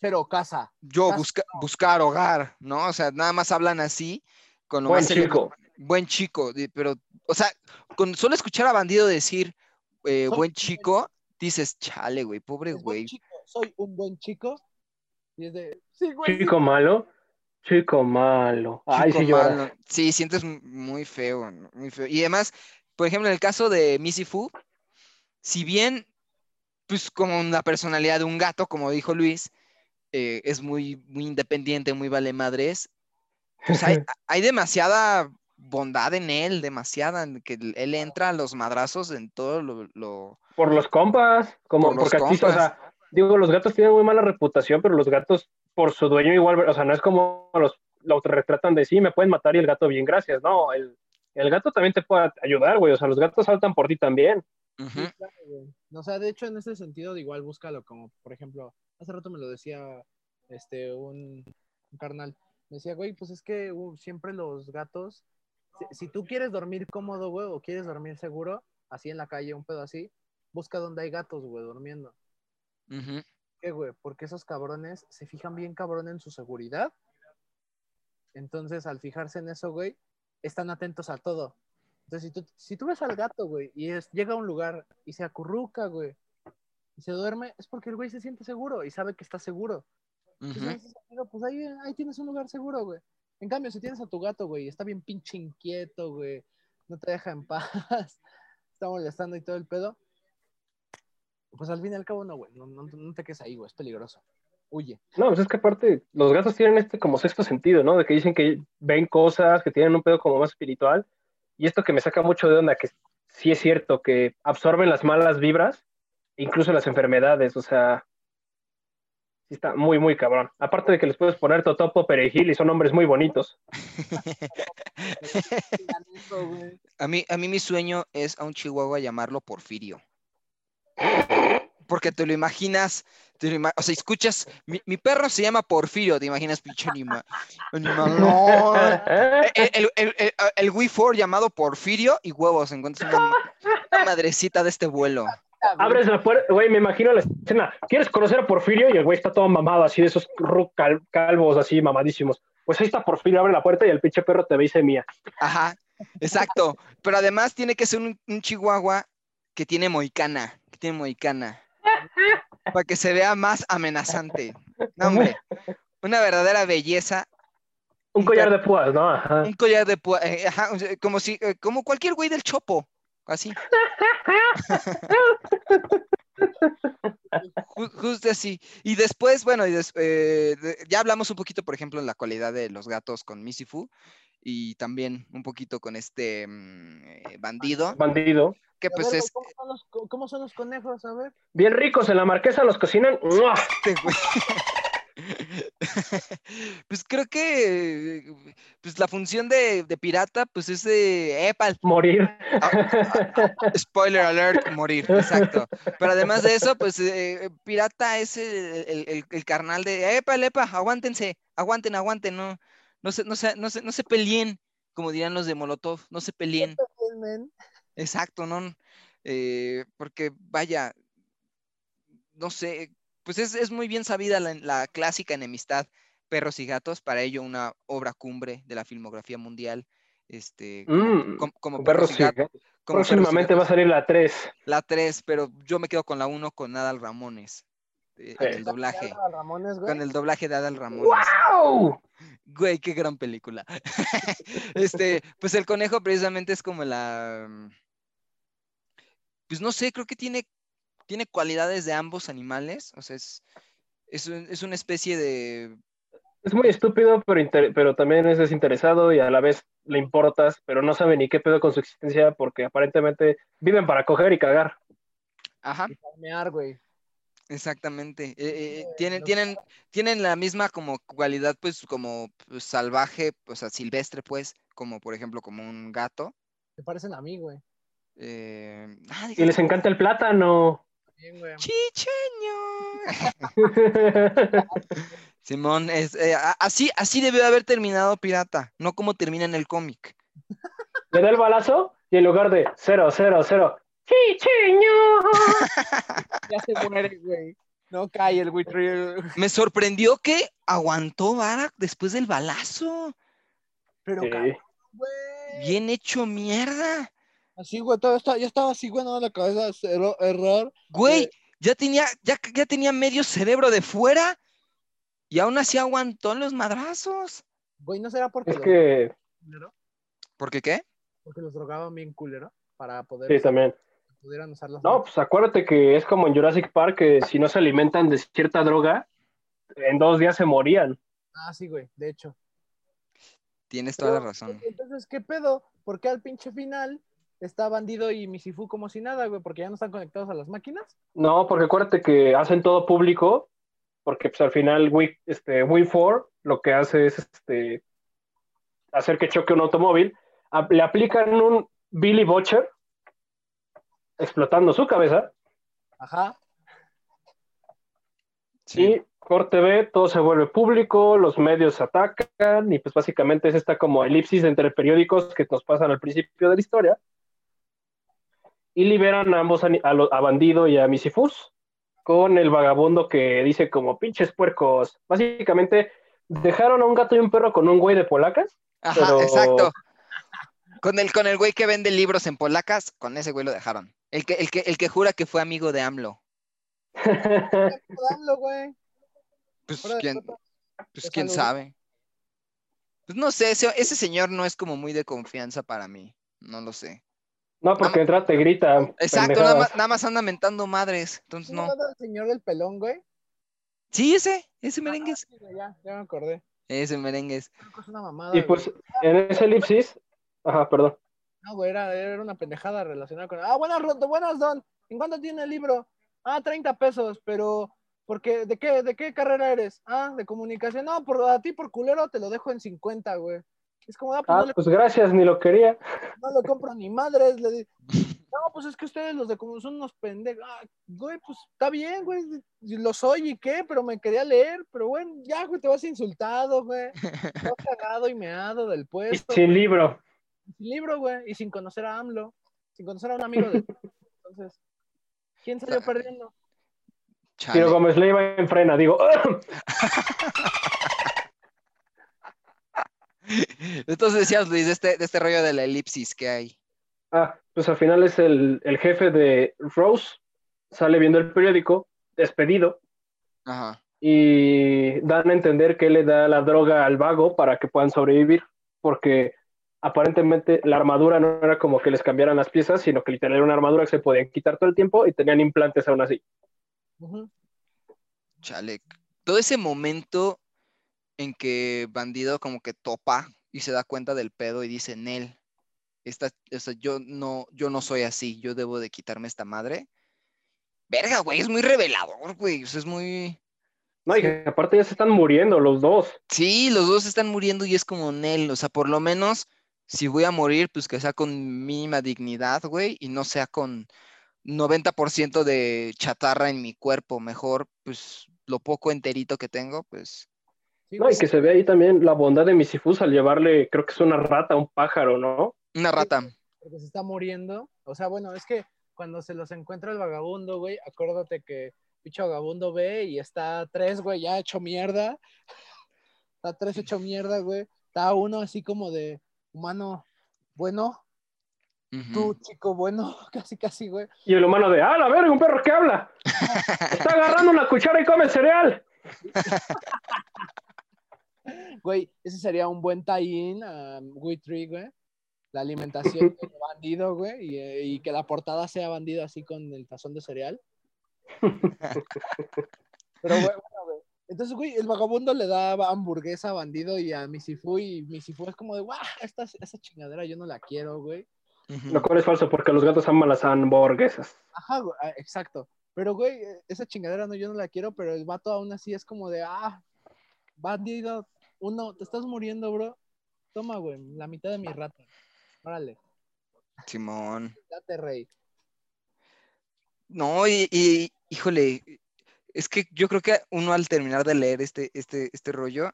cero, casa. yo Casa. busca- buscar hogar, ¿no? O sea, nada más hablan así, con lo Buen más chico. Buen chico, pero, o sea, con solo escuchar a Bandido decir eh, buen chico, dices, chale, güey, pobre güey. chico, soy un buen chico. Y es de, sí, güey. sí, Chico malo. Chico malo. Ay, Chico sí malo. Sí, sientes muy feo, ¿no? muy feo. Y además, por ejemplo, en el caso de Missy Fu, si bien, pues como una personalidad de un gato, como dijo Luis, eh, es muy, muy independiente, muy vale madres, pues hay, hay demasiada bondad en él, demasiada, en que él- entra a los madrazos en todo lo... lo- Por los compas. Como, Por los porque o compas. sea, digo, los gatos tienen muy mala reputación, pero los gatos, por su dueño, igual, o sea, no es como los lo autorretratan de sí, me pueden matar y el gato bien, gracias. No, el, el gato también te puede ayudar, güey. O sea, los gatos saltan por ti también. Claro, güey. O sea, de hecho, en ese sentido, igual búscalo como, por ejemplo, hace rato me lo decía este, un, un carnal. Me decía, güey, pues es que uh, siempre los gatos, si, si tú quieres dormir cómodo, güey, o quieres dormir seguro, así en la calle, un pedo así, busca donde hay gatos, güey, durmiendo. ¿Qué, güey? Porque esos cabrones se fijan bien cabrón en su seguridad. Entonces, al fijarse en eso, güey, están atentos a todo. Entonces, si tú, si tú ves al gato, güey, y es, llega a un lugar y se acurruca, güey, y se duerme, es porque el güey se siente seguro y sabe que está seguro. Entonces, en Ujú. ese sentido, pues ahí, ahí tienes un lugar seguro, güey. En cambio, si tienes a tu gato, güey, está bien pinche inquieto, güey, no te deja en paz, está molestando y todo el pedo, pues al fin y al cabo no, güey, no, no, no te quedes ahí, güey, es peligroso. Huye. No, pues es que aparte, los gatos tienen este como sexto sentido, ¿no? De que dicen que ven cosas, que tienen un pedo como más espiritual. Y esto que me saca mucho de onda, que sí es cierto, que absorben las malas vibras, incluso las enfermedades, o sea, sí está muy, muy cabrón. Aparte de que les puedes poner totopo, perejil y son hombres muy bonitos. A mí, a mí mi sueño es a un chihuahua llamarlo Porfirio. Porque te lo imaginas, te lo ima- o sea, escuchas, mi, mi perro se llama Porfirio, te imaginas, pinche anima, animalón. El, el, el, el, el Wii 4 llamado Porfirio y huevos, encuentras una, una madrecita de este vuelo. Abres la puerta, güey, me imagino la escena. ¿Quieres conocer a Porfirio? Y el güey está todo mamado, así de esos cal- calvos, así mamadísimos. Pues ahí está Porfirio, abre la puerta y el pinche perro te ve y se mía. Ajá, exacto. Pero además tiene que ser un, un chihuahua que tiene moicana, que tiene moicana. Para que se vea más amenazante. No, hombre, una verdadera belleza. Un collar de púas, ¿no? Ajá. Un collar de púa, eh, ajá, como si, eh, como cualquier güey del chopo. así. Ju- Justo así. Y después, bueno, y des- eh, de- ya hablamos un poquito, por ejemplo, en la cualidad de los gatos con Misifu y también un poquito con este mm, eh, bandido, Bandido. que pues ver, es... ¿cómo, son los, cómo son los conejos? A ver. Bien ricos en la marquesa, los cocinan. ¡mua! este güey. Pues creo que eh, pues la función de, de pirata pues es de épal, Morir. spoiler alert, morir, exacto. Pero además de eso, pues eh, pirata es el, el- el- el carnal de epa, epa, aguántense, aguanten, aguanten, no, no se, no se, no se, no se peleen, como dirían los de Molotov, no se peleen. Exacto, ¿no? Eh, porque vaya, no sé, pues es, es muy bien sabida la, la clásica enemistad perros y gatos, para ello una obra cumbre de la filmografía mundial, este, como, Mm, com- como perros, y gatos. como Próximamente va a salir la 3. La 3, pero yo me quedo con la 1 con Adal Ramones, eh, Sí. el doblaje, Álvaro Ramones, güey. con el doblaje de Adal Ramones. ¡Wow! Güey, qué gran película. Este, pues el conejo precisamente es como la. mm, Pues no sé, creo que tiene, tiene cualidades de ambos animales. O sea, es, es, un- es una especie de. Es muy estúpido, pero, inter- pero también es desinteresado y a la vez le importas, pero no sabe ni qué pedo con su existencia porque aparentemente viven para coger y cagar. Ajá, Y palmear, güey. exactamente. Eh, eh, Sí, tienen, tienen, tienen la misma como cualidad, pues, como pues, salvaje, o sea, silvestre, pues, como por ejemplo, como un gato. Se parecen a mí, güey. Eh, ah, Y les encanta el plátano. Bien, güey. Chicheño. Simón, es, eh, así, así debió haber terminado Pirata, no como termina en el cómic. Le da el balazo y en lugar de 0, 0, 0, ¡Chicheño! Ya se muere, güey. No cae el buitril. Me sorprendió que aguantó Barak después del balazo. Pero, Sí. cabrón, güey. Bien hecho mierda. Así, güey, todo está, ya estaba así, güey, no en la cabeza, cero, error. Güey, Eh. ya tenía, ya, ya tenía medio cerebro de fuera y aún así aguantó los madrazos. Güey, ¿no será porque Es que, culero? ¿Por qué qué? Porque los drogaban bien culero para poder sí, también. pudieran usar las No, pues acuérdate que es como en Jurassic Park, que si no se alimentan de cierta droga, en dos días se morían. Ah, sí, güey, de hecho. Tienes toda la razón. Entonces, ¿qué pedo? ¿Por qué al pinche final está Bandido y Misifu como si nada, güey? Porque ya no están conectados a las máquinas. No, porque acuérdate que hacen todo público, porque pues al final Wii, este, Wii 4 lo que hace es este, hacer que choque un automóvil, a- le aplican un Billy Butcher explotando su cabeza Ajá. Sí. y corte B, todo se vuelve público, los medios atacan y pues básicamente es esta como elipsis entre periódicos que nos pasan al principio de la historia y liberan a ambos a, lo- a Bandido y a Misifus con el vagabundo que dice como pinches puercos. Básicamente dejaron a un gato y un perro con un güey de polacas. Ajá, pero- exacto. Con el, con el güey que vende libros en polacas, con ese güey lo dejaron. El que, el que, el que jura que fue amigo de AMLO. Güey. Pues quién, pues, ¿Qué quién sabe. Pues no sé, ese, ese señor no es como muy de confianza para mí. No lo sé. No, porque entra te grita. Exacto, nada más, nada más anda mentando madres. Entonces ¿No el señor del pelón, güey? Sí, ese, ese merengues. Sí, güey, ya, ya me acordé. Ese merengues. Creo que es una mamada. Y güey. pues en ese elipsis, ajá, perdón. No, güey, era, era una pendejada relacionada con. Ah, buenas, buenas, Don. ¿En cuánto tiene el libro? Ah, 30 pesos, pero. Porque, ¿de qué, ¿De qué carrera eres? Ah, de comunicación. No, por, a ti por culero te lo dejo en 50, güey. Es como, ah, pues, Ah, no, le, pues gracias, ni lo quería. no le compro ni madres. Le no, pues es que ustedes los de comunicación son unos pendejos. Ah, güey, pues está bien, güey. Lo soy y qué, pero me quería leer. Pero bueno, ya, güey, te vas insultado, güey. Te vas cagado y meado del Y puesto. sin libro. sin libro, güey, y sin conocer a AMLO, sin conocer a un amigo de Entonces, ¿quién salió perdiendo? Chale. Ciro Gómez Leiva en frena, digo, Entonces decías, Luis, de este, de este rollo de la elipsis que hay. ah, pues al final es el, el jefe de Rose, sale viendo el periódico, despedido, Ajá. y dan a entender que le da la droga al vago para que puedan sobrevivir, porque aparentemente la armadura no era como que les cambiaran las piezas, sino que literal era una armadura que se podían quitar todo el tiempo y tenían implantes aún así. Ujú. Chale. Todo ese momento en que Bandido como que topa y se da cuenta del pedo y dice, Nel, esta, o sea, yo no, yo no soy así, yo debo de quitarme esta madre. Verga, güey, es muy revelador, güey. es muy. No, y aparte ya se están muriendo los dos. Sí, los dos están muriendo y es como Nel. O sea, por lo menos, si voy a morir, pues que sea con mínima dignidad, güey, y no sea con 90% de chatarra en mi cuerpo. Mejor, pues, lo poco enterito que tengo, pues. No, y que se ve ahí también la bondad de Misifus al llevarle, creo que es una rata, un pájaro, ¿no? Una rata. porque se está muriendo. O sea, bueno, es que cuando se los encuentra el vagabundo, güey, acuérdate que pinche vagabundo ve y está tres, güey, ya hecho mierda. Está tres hecho mierda, güey. Está uno así como de humano bueno, tú chico bueno, casi casi, güey. Y el humano de, ah, la verga, un perro que habla. Está agarrando una cuchara y come cereal. Güey, ese sería un buen tie-in a Tree, güey. La alimentación del bandido, güey, y, eh, y que la portada sea bandido así con el tazón de cereal. Pero, güey, bueno, güey. Entonces, güey, el vagabundo le da hamburguesa a bandido y a Misifu, y Misifu es como de, guau, esta, esa chingadera yo no la quiero, güey. Lo cual es falso porque los gatos aman las hamburguesas. Ajá, güey, ah, exacto. Pero, güey, esa chingadera no, yo no la quiero, pero el vato aún así es como de, ah, bandido, uno, te estás muriendo, bro. Toma, güey, la mitad de mi rata. Órale, Simón. date, rey. No, y, y, híjole, es que yo creo que uno al terminar de leer este, este, este rollo,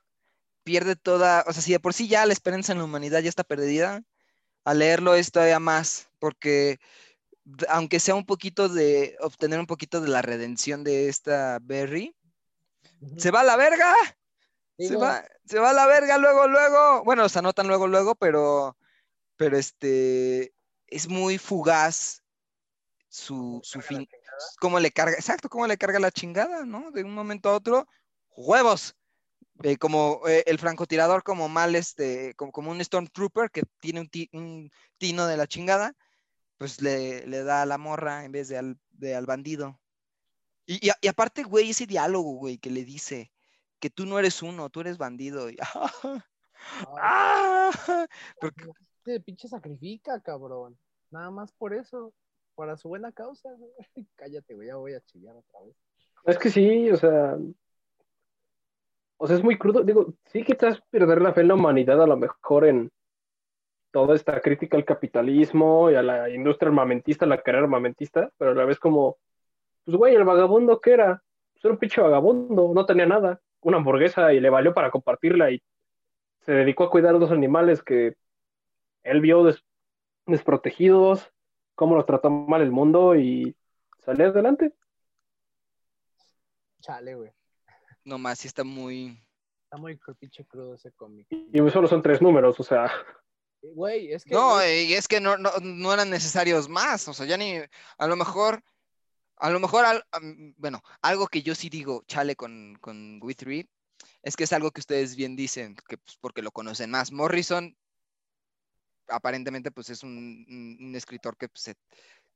pierde toda, o sea, si de por sí ya la esperanza en la humanidad ya está perdida, al leerlo es todavía más, porque aunque sea un poquito de, obtener un poquito de la redención de esta Berry, se va a la verga, Se va, se va a la verga luego, luego, bueno, se anotan luego, luego, pero, pero este, es muy fugaz su, su fin, cómo le carga, exacto, cómo le carga la chingada, ¿no? De un momento a otro, huevos. Eh, como eh, el francotirador, como mal, este, como, como un Stormtrooper que tiene un, ti- un tino de la chingada, pues le, le da a la morra en vez de al, de al bandido. Y, y aparte, güey, ese diálogo, güey, que le dice que tú no eres uno, tú eres bandido. y- ¡Ah! Porque- Te pinche sacrifica, cabrón. Nada más por eso. Para su buena causa, güey. Cállate, güey, ya voy a chillar otra vez. Es que sí, o sea. O sea, es muy crudo. Digo, sí, quizás perder la fe en la humanidad, a lo mejor en toda esta crítica al capitalismo y a la industria armamentista, la carrera armamentista, pero a la vez como, pues güey, el vagabundo que era, pues era un pinche vagabundo, no tenía nada, una hamburguesa y le valió para compartirla y se dedicó a cuidar a dos animales que él vio des- desprotegidos, cómo los trató mal el mundo y salió adelante. Chale, güey. No más, sí está muy. Está muy pinche crudo ese cómic. Y solo son tres números, o sea, Güey, es que. No, y es que no, no, no eran necesarios más. O sea, ya ni. A lo mejor. A lo mejor, al- bueno, algo que yo sí digo, chale, con, con We Three, es que es algo que ustedes bien dicen, que pues, porque lo conocen más. Morrison, aparentemente, pues es un, un- un escritor que, pues, se-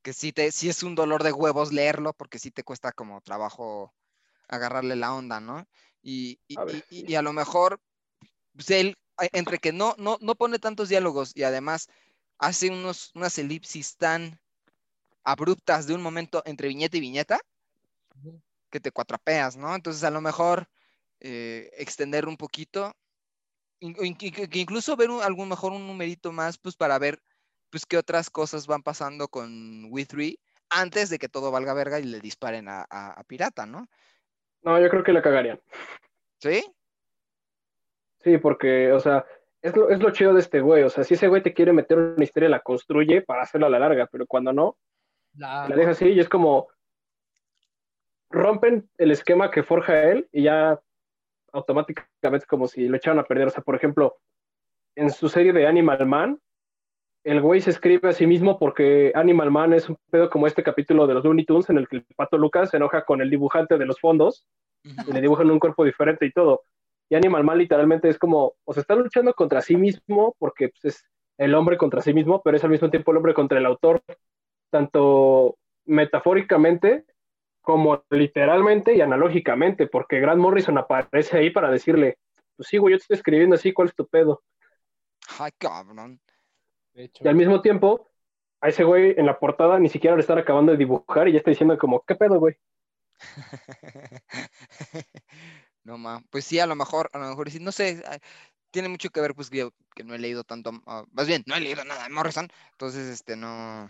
que sí, te, sí es un dolor de huevos leerlo, porque sí te cuesta como trabajo agarrarle la onda, ¿no? Y, y- A y- y- a lo mejor, pues él, a- entre que no, no, no pone tantos diálogos y además hace unos, unas elipsis tan abruptas de un momento entre viñeta y viñeta, que te cuatrapeas, ¿no? Entonces a lo mejor eh, extender un poquito, incluso ver un, algún mejor un numerito más, pues para ver pues qué otras cosas van pasando con We Three antes de que todo valga verga y le disparen a, a- a Pirata, ¿no? no, yo creo que la cagarían. ¿Sí? Sí, porque, o sea, es lo, es lo chido de este güey. O sea, si ese güey te quiere meter una historia, la construye para hacerla a la larga, pero cuando no, la- la deja así y es como rompen el esquema que forja él y ya automáticamente es como si lo echaran a perder. O sea, por ejemplo, en su serie de Animal Man, el güey se escribe a sí mismo porque Animal Man es un pedo como este capítulo de los Looney Tunes en el que el pato Lucas se enoja con el dibujante de los fondos y le dibujan un cuerpo diferente y todo. Y Animal Man literalmente es como, o sea, está luchando contra sí mismo porque pues, es el hombre contra sí mismo, pero es al mismo tiempo el hombre contra el autor, tanto metafóricamente como literalmente y analógicamente, porque Grant Morrison aparece ahí para decirle, pues sí, güey, yo te estoy escribiendo así, ¿cuál es tu pedo? Ay, cabrón. Y al mismo tiempo, a ese güey en la portada ni siquiera le están acabando de dibujar y ya está diciendo como, ¿qué pedo, güey? No ma, pues sí, a lo mejor, a lo mejor sí, no sé, tiene mucho que ver, pues que, yo- que no he leído tanto, ah, más bien, no he leído nada de Morrison, entonces, este, no,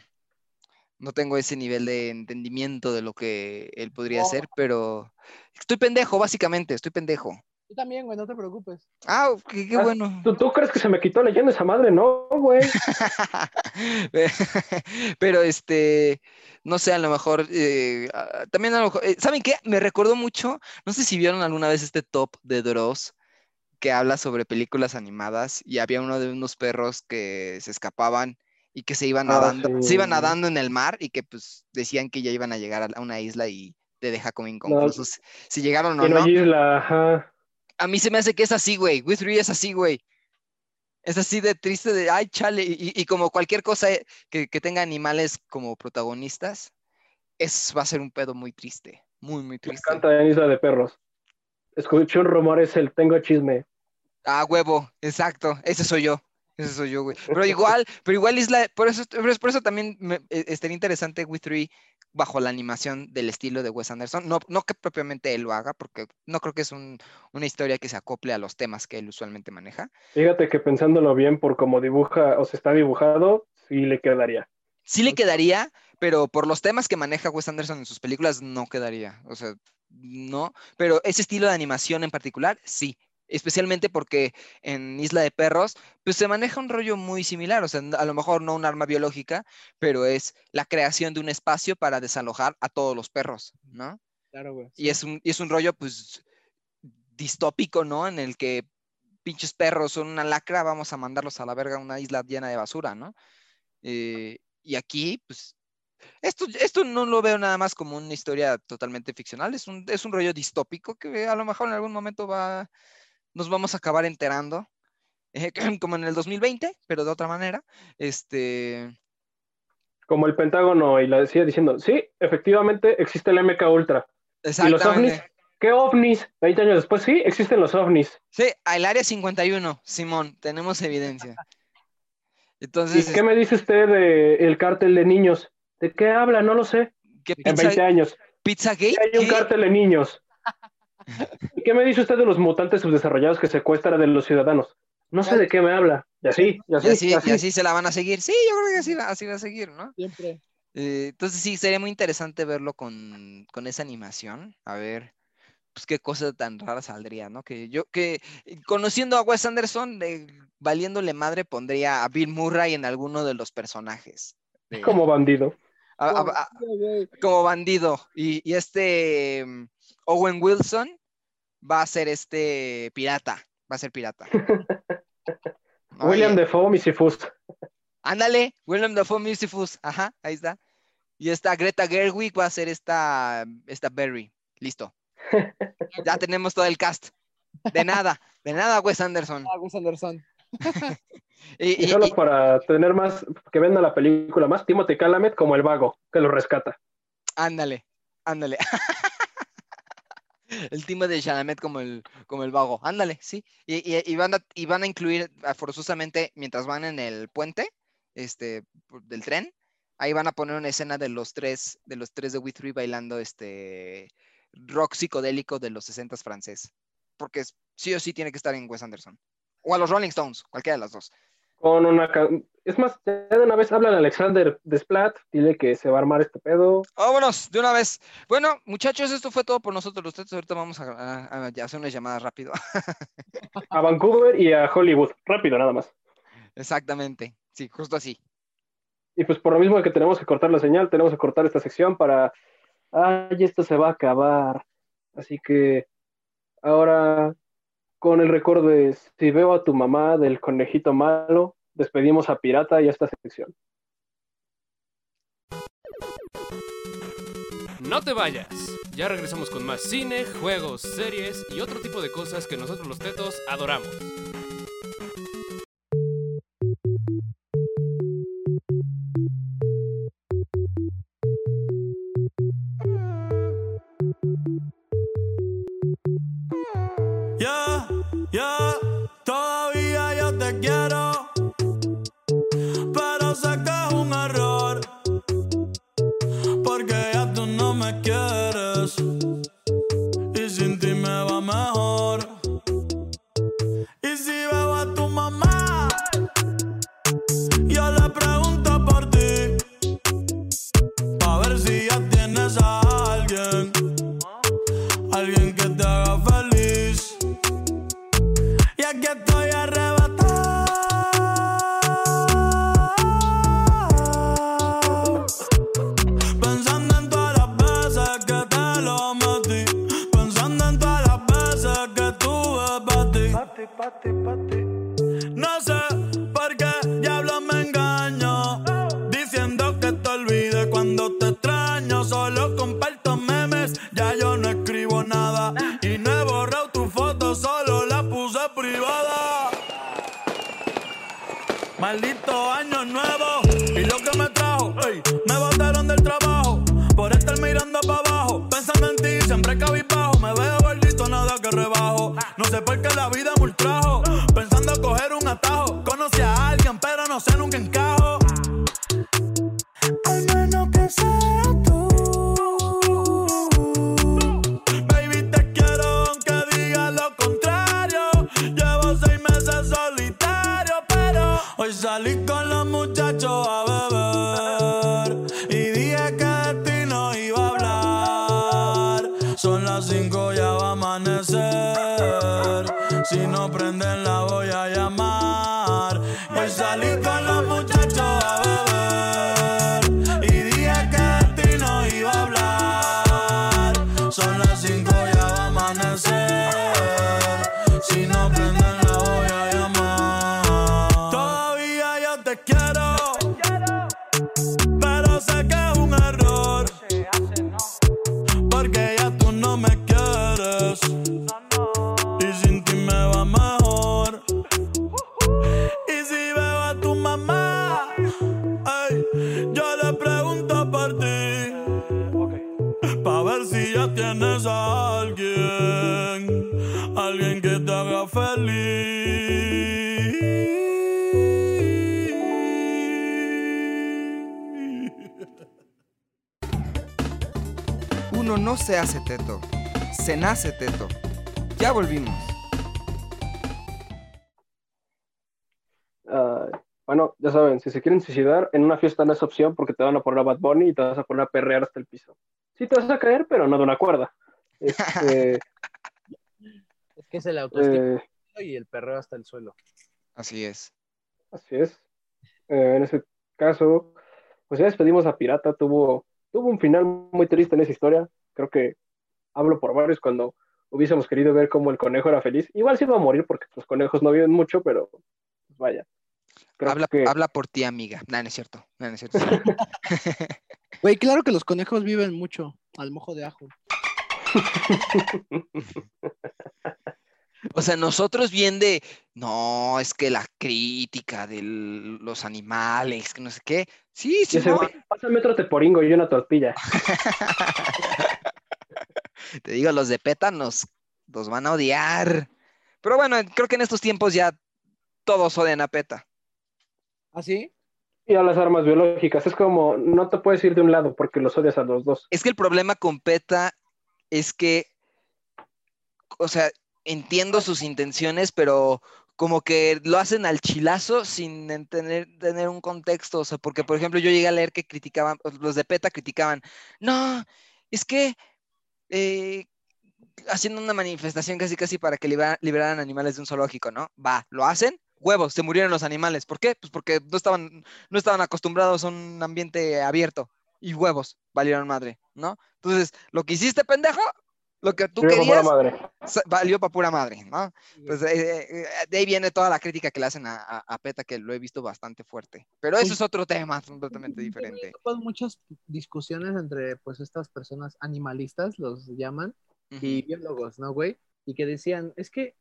no tengo ese nivel de entendimiento de lo que él podría hacer, pero estoy pendejo, básicamente, estoy pendejo. Tú también, güey, no te preocupes. Ah, qué, qué Ah, bueno. ¿Tú, tú crees que se me quitó leyendo esa madre? No, güey. Pero este, no sé, a lo mejor, eh, también a lo mejor, eh, ¿saben qué? Me recordó mucho, no sé si vieron alguna vez este top de Dross que habla sobre películas animadas y había uno de unos perros que se escapaban y que se iban Ah, nadando, se iban nadando en el mar y que pues decían que ya iban a llegar a una isla y te deja como inconclusos si llegaron o no isla, ajá. A mí se me hace que es así, güey. With Three es así, güey. Es así de triste, de, ay, chale. Y, como cualquier cosa que, que tenga animales como protagonistas, es, va a ser un pedo muy triste. Muy, muy Me triste. encanta en Isla de Perros. Escuché un rumor, es el tengo chisme. Ah, huevo, exacto. Ese soy yo. Ese soy yo, güey. Pero igual, pero igual Isla, por eso, por eso- por eso también me, eh, estaría interesante With Three bajo la animación del estilo de Wes Anderson. No, no que propiamente él lo haga, porque no creo que es un- una historia que se acople a los temas que él usualmente maneja. Fíjate que pensándolo bien por cómo dibuja o se está dibujado, sí le quedaría. Sí le quedaría, pero por los temas que maneja Wes Anderson en sus películas no quedaría. O sea, no. Pero ese estilo de animación en particular, sí. Especialmente porque en Isla de Perros, pues se maneja un rollo muy similar. O sea, a lo mejor no un arma biológica, pero es la creación de un espacio para desalojar a todos los perros, ¿no? Claro, güey. Y es un, y es un rollo, pues, distópico, ¿no? En el que pinches perros son una lacra, vamos a mandarlos a la verga a una isla llena de basura, ¿no? Eh, y aquí, pues, esto, esto no lo veo nada más como una historia totalmente ficcional, es un, es un rollo distópico que a lo mejor en algún momento va, nos vamos a acabar enterando, eh, como en el 2020, pero de otra manera. Este, Como el Pentágono y la decía diciendo, sí, efectivamente existe el MK Ultra. ¿Y los ovnis? exactamente. ¿Qué ovnis? 20 años después, sí, existen los ovnis. Sí, al área 51, Simón, tenemos evidencia. ¿Y Entonces, qué me dice usted del cártel de niños? ¿De qué habla? No lo sé. ¿qué En pizza, 20 años. Pizzagate? Hay un ¿Qué? cártel de niños. ¿Y qué me dice usted de los mutantes subdesarrollados que secuestran de los ciudadanos? No sé de qué me habla. Y así, y así, Y así, y así. y así se la van a seguir. Sí, yo creo que así va, así va a seguir, ¿no? Siempre. Eh, entonces sí, sería muy interesante verlo con, con esa animación, a ver pues qué cosa tan rara saldría, ¿no? Que yo, que eh, conociendo a Wes Anderson, eh, valiéndole madre, pondría a Bill Murray en alguno de los personajes. de- Como bandido. a- a- No, a- güey. como bandido. Y, y este mm, Owen Wilson va a ser este pirata, va a ser pirata. ¿no? William Defoe, Misifus. Ándale, Willem Dafoe Musifus, ajá, ahí está. Y esta Greta Gerwig va a ser esta, esta Berry. Listo. Ya tenemos todo el cast. De nada, de nada, Wes Anderson. Ah, Wes Anderson. Y, Y y- solo y- para tener más, que venda la película más, Timothy Calamet como el vago, que lo rescata. ándale, ándale. El timo de Chalamet como el, como el vago. Ándale, sí. Y, y- van a, y van a incluir forzosamente, mientras van en el puente este, del tren, ahí van a poner una escena de los tres, de los tres de We Three bailando este rock psicodélico de los 60 francés. Porque sí o sí tiene que estar en Wes Anderson. O a los Rolling Stones, cualquiera de las dos. Con una. Es más, ya de una vez hablan a Alexander Desplat, dile que se va a armar este pedo. Vámonos, de una vez. Bueno, muchachos, esto fue todo por nosotros. Ustedes ahorita vamos a, a- a hacer unas llamadas rápido. A Vancouver y a Hollywood. Rápido, nada más. Exactamente. Sí, justo así. Y pues por lo mismo que tenemos que cortar la señal, tenemos que cortar esta sección para. Ay, esto se va a acabar. Así que ahora, con el récord de Si veo a tu mamá del conejito malo, despedimos a Pirata y a esta sección. No te vayas. Ya regresamos con más cine, juegos, series y otro tipo de cosas que nosotros los tetos adoramos. Hace teto, se nace teto. Ya volvimos. Ah, bueno, ya saben, si se quieren suicidar, en una fiesta no es opción porque te van a poner a Bad Bunny y te vas a poner a perrear hasta el piso. Sí te vas a caer, pero no de una cuerda. Este, Es que es el autoestima eh, y el perreo hasta el suelo. Así es. así es. Eh, en ese caso, pues ya despedimos a Pirata. Tuvo, tuvo un final muy triste en esa historia. Creo que hablo por varios cuando hubiésemos querido ver cómo el conejo era feliz. Igual se iba a morir porque los conejos no viven mucho, pero pues vaya. Creo Habla, que- habla por ti, amiga. No, no es cierto. No, no es cierto. Güey, claro que los conejos viven mucho al mojo de ajo. O sea, nosotros bien de, no, es que la crítica de los animales, que no sé qué. Sí, sí, güey, pásame otro teporingo y una tortilla. Te digo, los de PETA nos, nos van a odiar. Pero bueno, creo que en estos tiempos ya todos odian a PETA. ¿Ah, sí? Y a las armas biológicas. Es como, no te puedes ir de un lado porque los odias a los dos. Es que el problema con PETA es que, o sea, entiendo sus intenciones, pero como que lo hacen al chilazo sin en tener, tener un contexto. O sea, porque, por ejemplo, yo llegué a leer que criticaban, los de PETA criticaban, no, es que eh, haciendo una manifestación casi casi para que libera- liberaran animales de un zoológico, ¿no? Va, lo hacen, huevos, se murieron los animales. ¿Por qué? Pues porque no estaban, no estaban acostumbrados a un ambiente abierto y huevos, valieron madre, ¿no? Entonces, lo que hiciste, pendejo, lo que tú la querías, madre. sa- valió para pura madre, ¿no? Pues eh, eh, de ahí viene toda la crítica que le hacen a, a- a PETA, que lo he visto bastante fuerte. Pero eso es otro tema completamente diferente. Pues muchas discusiones entre pues estas personas animalistas, los llaman, y biólogos, ¿no, güey? Y que decían, es que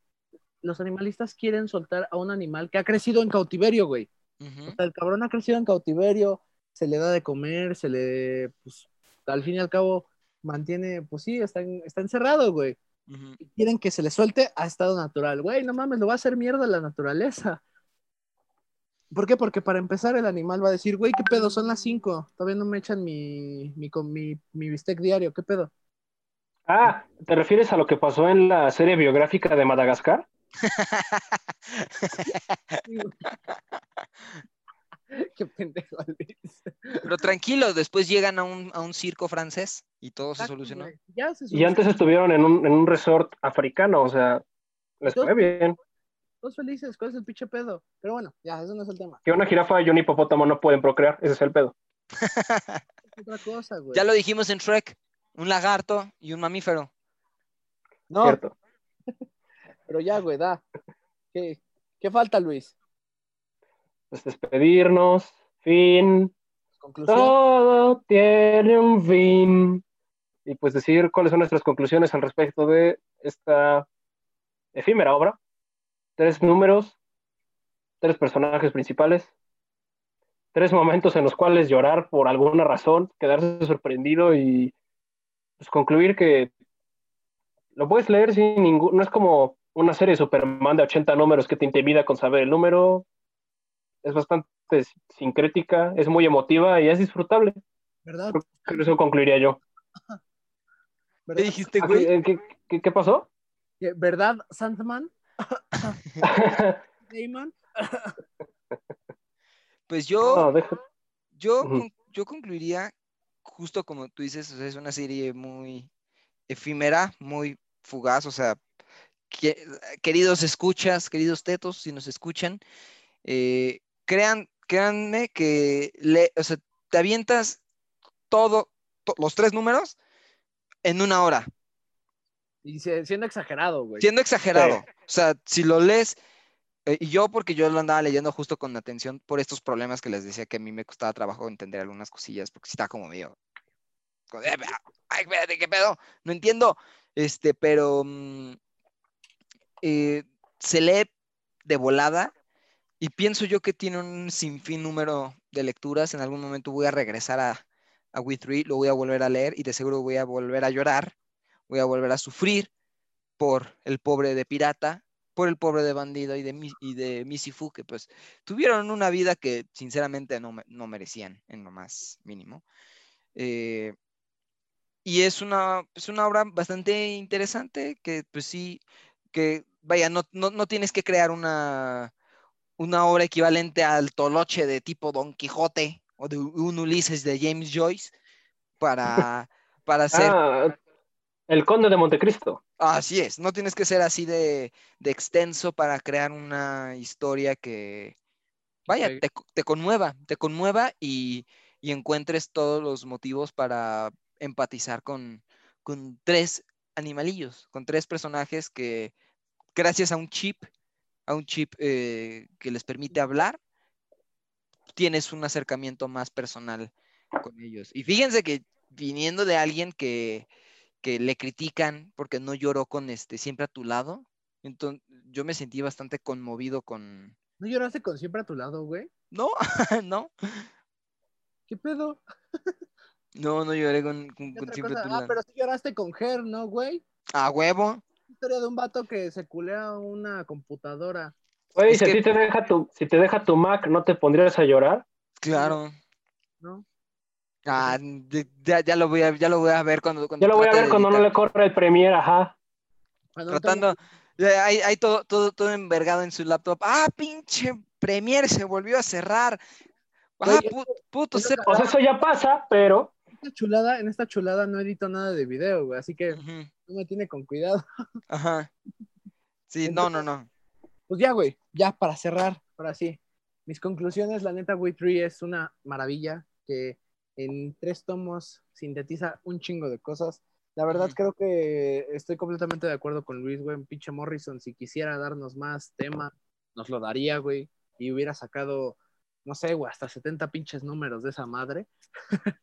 los animalistas quieren soltar a un animal que ha crecido en cautiverio, güey. Ujú. O sea, el cabrón ha crecido en cautiverio, se le da de comer, se le, pues, al fin y al cabo, mantiene, pues sí, está, en- está encerrado, güey. Y quieren que se le suelte a estado natural. Güey, no mames, lo va a hacer mierda la naturaleza. ¿Por qué? Porque para empezar el animal va a decir, güey, ¿qué pedo? Son las 5, todavía no me echan mi, mi, mi, mi bistec diario, ¿qué pedo? Ah, ¿te refieres a lo que pasó en la serie biográfica de Madagascar? Qué pendejo, Luis. Pero tranquilo, después llegan a un, a un circo francés y todo se solucionó. güey. Ya se Y antes estuvieron en un, en un resort africano, o sea, les fue bien. Todos felices, ¿cuál es el pinche pedo? Pero bueno, ya, eso no es el tema. Que una jirafa y un hipopótamo no pueden procrear, ese es el pedo. Es otra cosa, güey. Ya lo dijimos en Shrek, un lagarto y un mamífero. No, ¿Cierto? pero ya, güey, da. ¿Qué, qué falta, Luis? Pues despedirnos, fin, Conclusión. todo tiene un fin. Y pues decir cuáles son nuestras conclusiones al respecto de esta efímera obra. Tres números, tres personajes principales, tres momentos en los cuales llorar por alguna razón, quedarse sorprendido y pues, concluir que lo puedes leer sin ningún, no es como una serie de Superman de 80 números que te intimida con saber el número, es bastante sincrética, es muy emotiva y es disfrutable. ¿Verdad? Creo que eso concluiría yo. ¿Qué dijiste, Ah, güey? ¿Qué, qué- qué- qué pasó? ¿Qué- ¿Verdad, Sandman? Damon. Pues yo, No, deja- yo, yo concluiría, justo como tú dices, o sea, es una serie muy efímera, muy fugaz, o sea, que- queridos escuchas, queridos tetos, si nos escuchan, eh, crean, créanme que le, o sea, te avientas todo, to- los tres números en una hora, Y siendo exagerado, güey. siendo exagerado. O sea, si lo lees, eh, y yo porque yo lo andaba leyendo justo con atención por estos problemas que les decía que a mí me costaba trabajo entender algunas cosillas, porque sí estaba como medio... de, Ay, espérate, ¿qué pedo? No entiendo. Este, pero mm, eh, se lee de volada y pienso yo que tiene un sinfín número de lecturas. En algún momento voy a regresar a, a We Three, lo voy a volver a leer y de seguro voy a volver a llorar, voy a volver a sufrir por el pobre de pirata, por el pobre de bandido y de, y de Missy Fu, que pues tuvieron una vida que sinceramente no, no merecían en lo más mínimo. Eh, y es una, es una obra bastante interesante que pues sí, que vaya, no, no, no tienes que crear una, una obra equivalente al toloche de tipo Don Quijote o de un Ulises de James Joyce para, para hacer Ah, el conde de Montecristo. Así es, no tienes que ser así de, de extenso para crear una historia que, vaya, te, te conmueva, te conmueva y, y encuentres todos los motivos para empatizar con, con tres animalillos, con tres personajes que gracias a un chip, a un chip eh, que les permite hablar, tienes un acercamiento más personal con ellos. Y fíjense que viniendo de alguien que, que le critican porque no lloró con este siempre a tu lado, entonces yo me sentí bastante conmovido con... ¿No lloraste con siempre a tu lado, güey? No, no, ¿Qué pedo? no, no lloré con, con- ¿Qué con otra siempre a tu Ah, lado. pero sí lloraste con Her, ¿no, güey? A huevo. Historia de un vato que se culea una computadora. Es si que- a ti te deja tu, si te deja tu Mac, ¿no te pondrías a llorar? Claro. ¿no? Ah, ya, ya lo voy a, ya lo voy a ver cuando, cuando Yo lo voy a ver cuando no le corre el Premiere, ajá. Cuando no Tratando, ya hay, hay todo, todo, todo envergado en su laptop. Ah, pinche Premiere se volvió a cerrar. Ah, puto sepa. O sea, eso ya pasa, pero En esta chulada, en esta chulada no edito nada de video, güey, así que me tiene con cuidado. Ajá. Sí, no, no, no. Pues ya, güey, ya para cerrar, ahora sí. Mis conclusiones, la neta, Way 3 es una maravilla que en tres tomos sintetiza un chingo de cosas. La verdad, creo que estoy completamente de acuerdo con Luis, güey. Pinche Morrison, si quisiera darnos más tema, nos lo daría, güey. Y hubiera sacado, no sé, güey, hasta 70 pinches números de esa madre.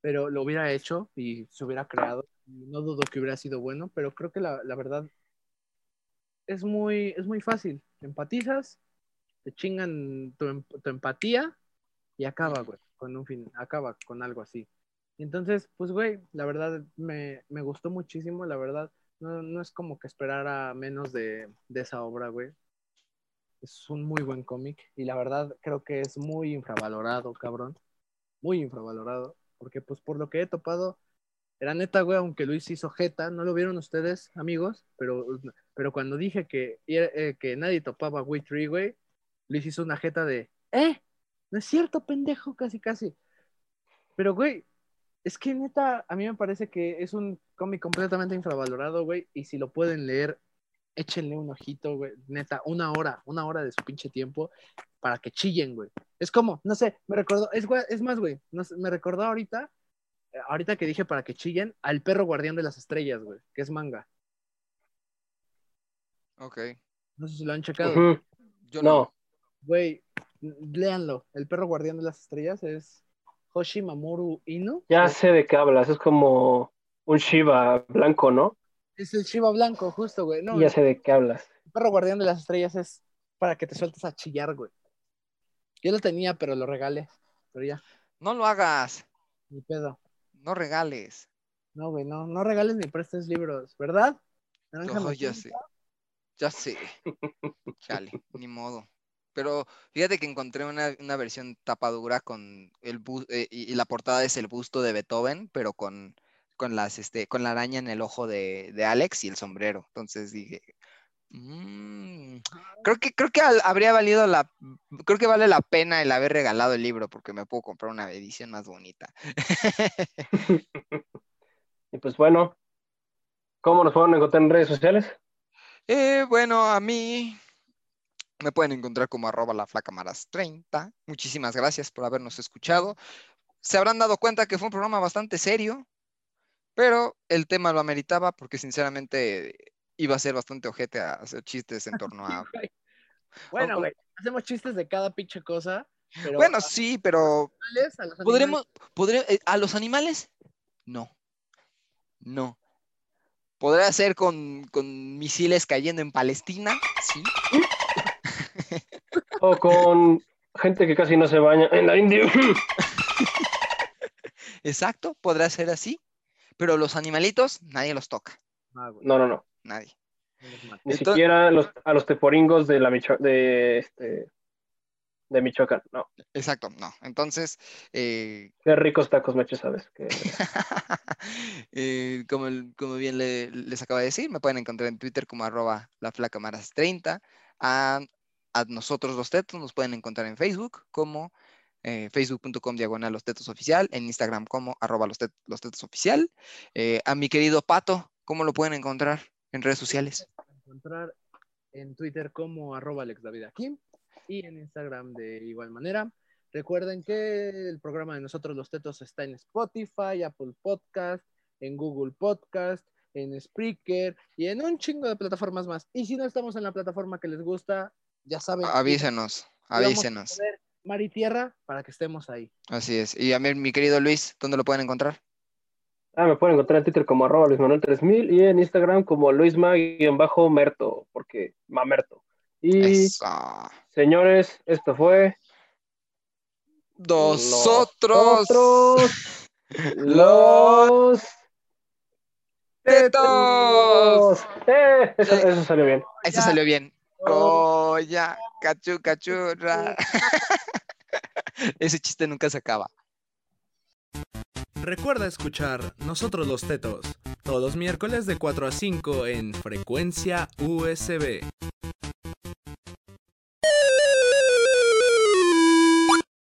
pero lo hubiera hecho y se hubiera creado. No dudo que hubiera sido bueno, pero creo que la, la verdad es muy, es muy fácil. Empatizas, te chingan tu, em- tu empatía y acaba, güey, con un fin, acaba con algo así. Entonces, pues, güey, la verdad me, me gustó muchísimo, la verdad. No, no es como que esperara menos de, de esa obra, güey. Es un muy buen cómic y la verdad creo que es muy infravalorado, cabrón. Muy infravalorado. Porque, pues, por lo que he topado, era neta, güey, aunque Luis hizo jeta, no lo vieron ustedes, amigos, pero, pero cuando dije que, eh, que nadie topaba Way 3, güey, Luis hizo una jeta de, ¿eh? No es cierto, pendejo, casi, casi. Pero, güey, es que neta, a mí me parece que es un cómic completamente infravalorado, güey. Y si lo pueden leer, échenle un ojito, güey. Neta, una hora, una hora de su pinche tiempo para que chillen, güey. Es como, no sé, me recordó, es, es más, güey, no me recordó ahorita, ahorita que dije para que chillen, al perro guardián de las estrellas, güey, que es manga. Ok. No sé si lo han checado. Yo No, Güey, léanlo. El perro guardián de las estrellas es Hoshi Mamoru Inu. ya sé de qué hablas. Es como un Shiva blanco, ¿no? Es el Shiva blanco, justo, güey. No, ya el sé de qué hablas. perro guardián de las estrellas es para que te sueltes a chillar, güey. Yo lo tenía, pero lo regalé. Pero ya, No lo hagas. ni pedo. No regales. No, güey, no, no regales ni prestes libros, ¿verdad? Naranja Oh, ya sé. Ya sé. Chale, ni modo. Pero fíjate que encontré una, una versión tapadura con el bu- eh, y, y la portada es el busto de Beethoven, pero con, con las este, con la araña en el ojo de, de Alex y el sombrero. Entonces dije, "Mm, creo que, creo que habría valido la, creo que vale la pena el haber regalado el libro, porque me puedo comprar una edición más bonita. Y pues bueno, ¿cómo nos pueden encontrar en redes sociales? Eh, bueno, a mí me pueden encontrar como arroba la flacamaras 30. Muchísimas gracias por habernos escuchado. Se habrán dado cuenta que fue un programa bastante serio, pero el tema lo ameritaba porque sinceramente iba a ser bastante ojete a hacer chistes en torno a... Bueno, güey, hacemos chistes de cada pinche cosa. Pero Bueno, a sí, pero a los podremos, podré- eh, a los animales, no, no. Podrá ser con, con misiles cayendo en Palestina, sí. O con gente que casi no se baña en la India. Exacto, podrá ser así, pero los animalitos nadie los toca, Ah, No, no, no. Nadie. Ni Entonces- siquiera los, a los teporingos de la Micho- de este de Michoacán. No. Exacto, no. Entonces, eh, Qué ricos tacos me ¿sabes? Que- eh, como, como bien le- les acabo de decir, me pueden encontrar en Twitter como arroba laflacamaras30. A, a nosotros los tetos nos pueden encontrar en Facebook como eh, facebook.com diagonal los tetos oficial, en Instagram como arroba los, tet- los tetos oficial. Eh, a mi querido Pato, ¿cómo lo pueden encontrar en redes sociales? encontrar en Twitter como arroba y en Instagram de igual manera. Recuerden que el programa de nosotros los tetos está en Spotify, Apple Podcast, en Google Podcast, en Spreaker y en un chingo de plataformas más. Y si no estamos en la plataforma que les gusta, ya saben. Avísenos, avísenos. Mar y tierra para que estemos ahí. Así es. Y a mí, mi querido Luis, ¿dónde lo pueden encontrar? Ah, me pueden encontrar en Twitter como arroba Luis Manuel 3000 y en Instagram como Luisma-merto, porque mamerto. Y Eso. señores, esto fue Nosotros. Nosotros, los tetos. Eh, eso, eso salió bien. Eso salió bien. Oh, ya, cachu, cachurra. Ese chiste nunca se acaba. Recuerda escuchar Nosotros los Tetos todos miércoles de 4 a 5 en frecuencia USB.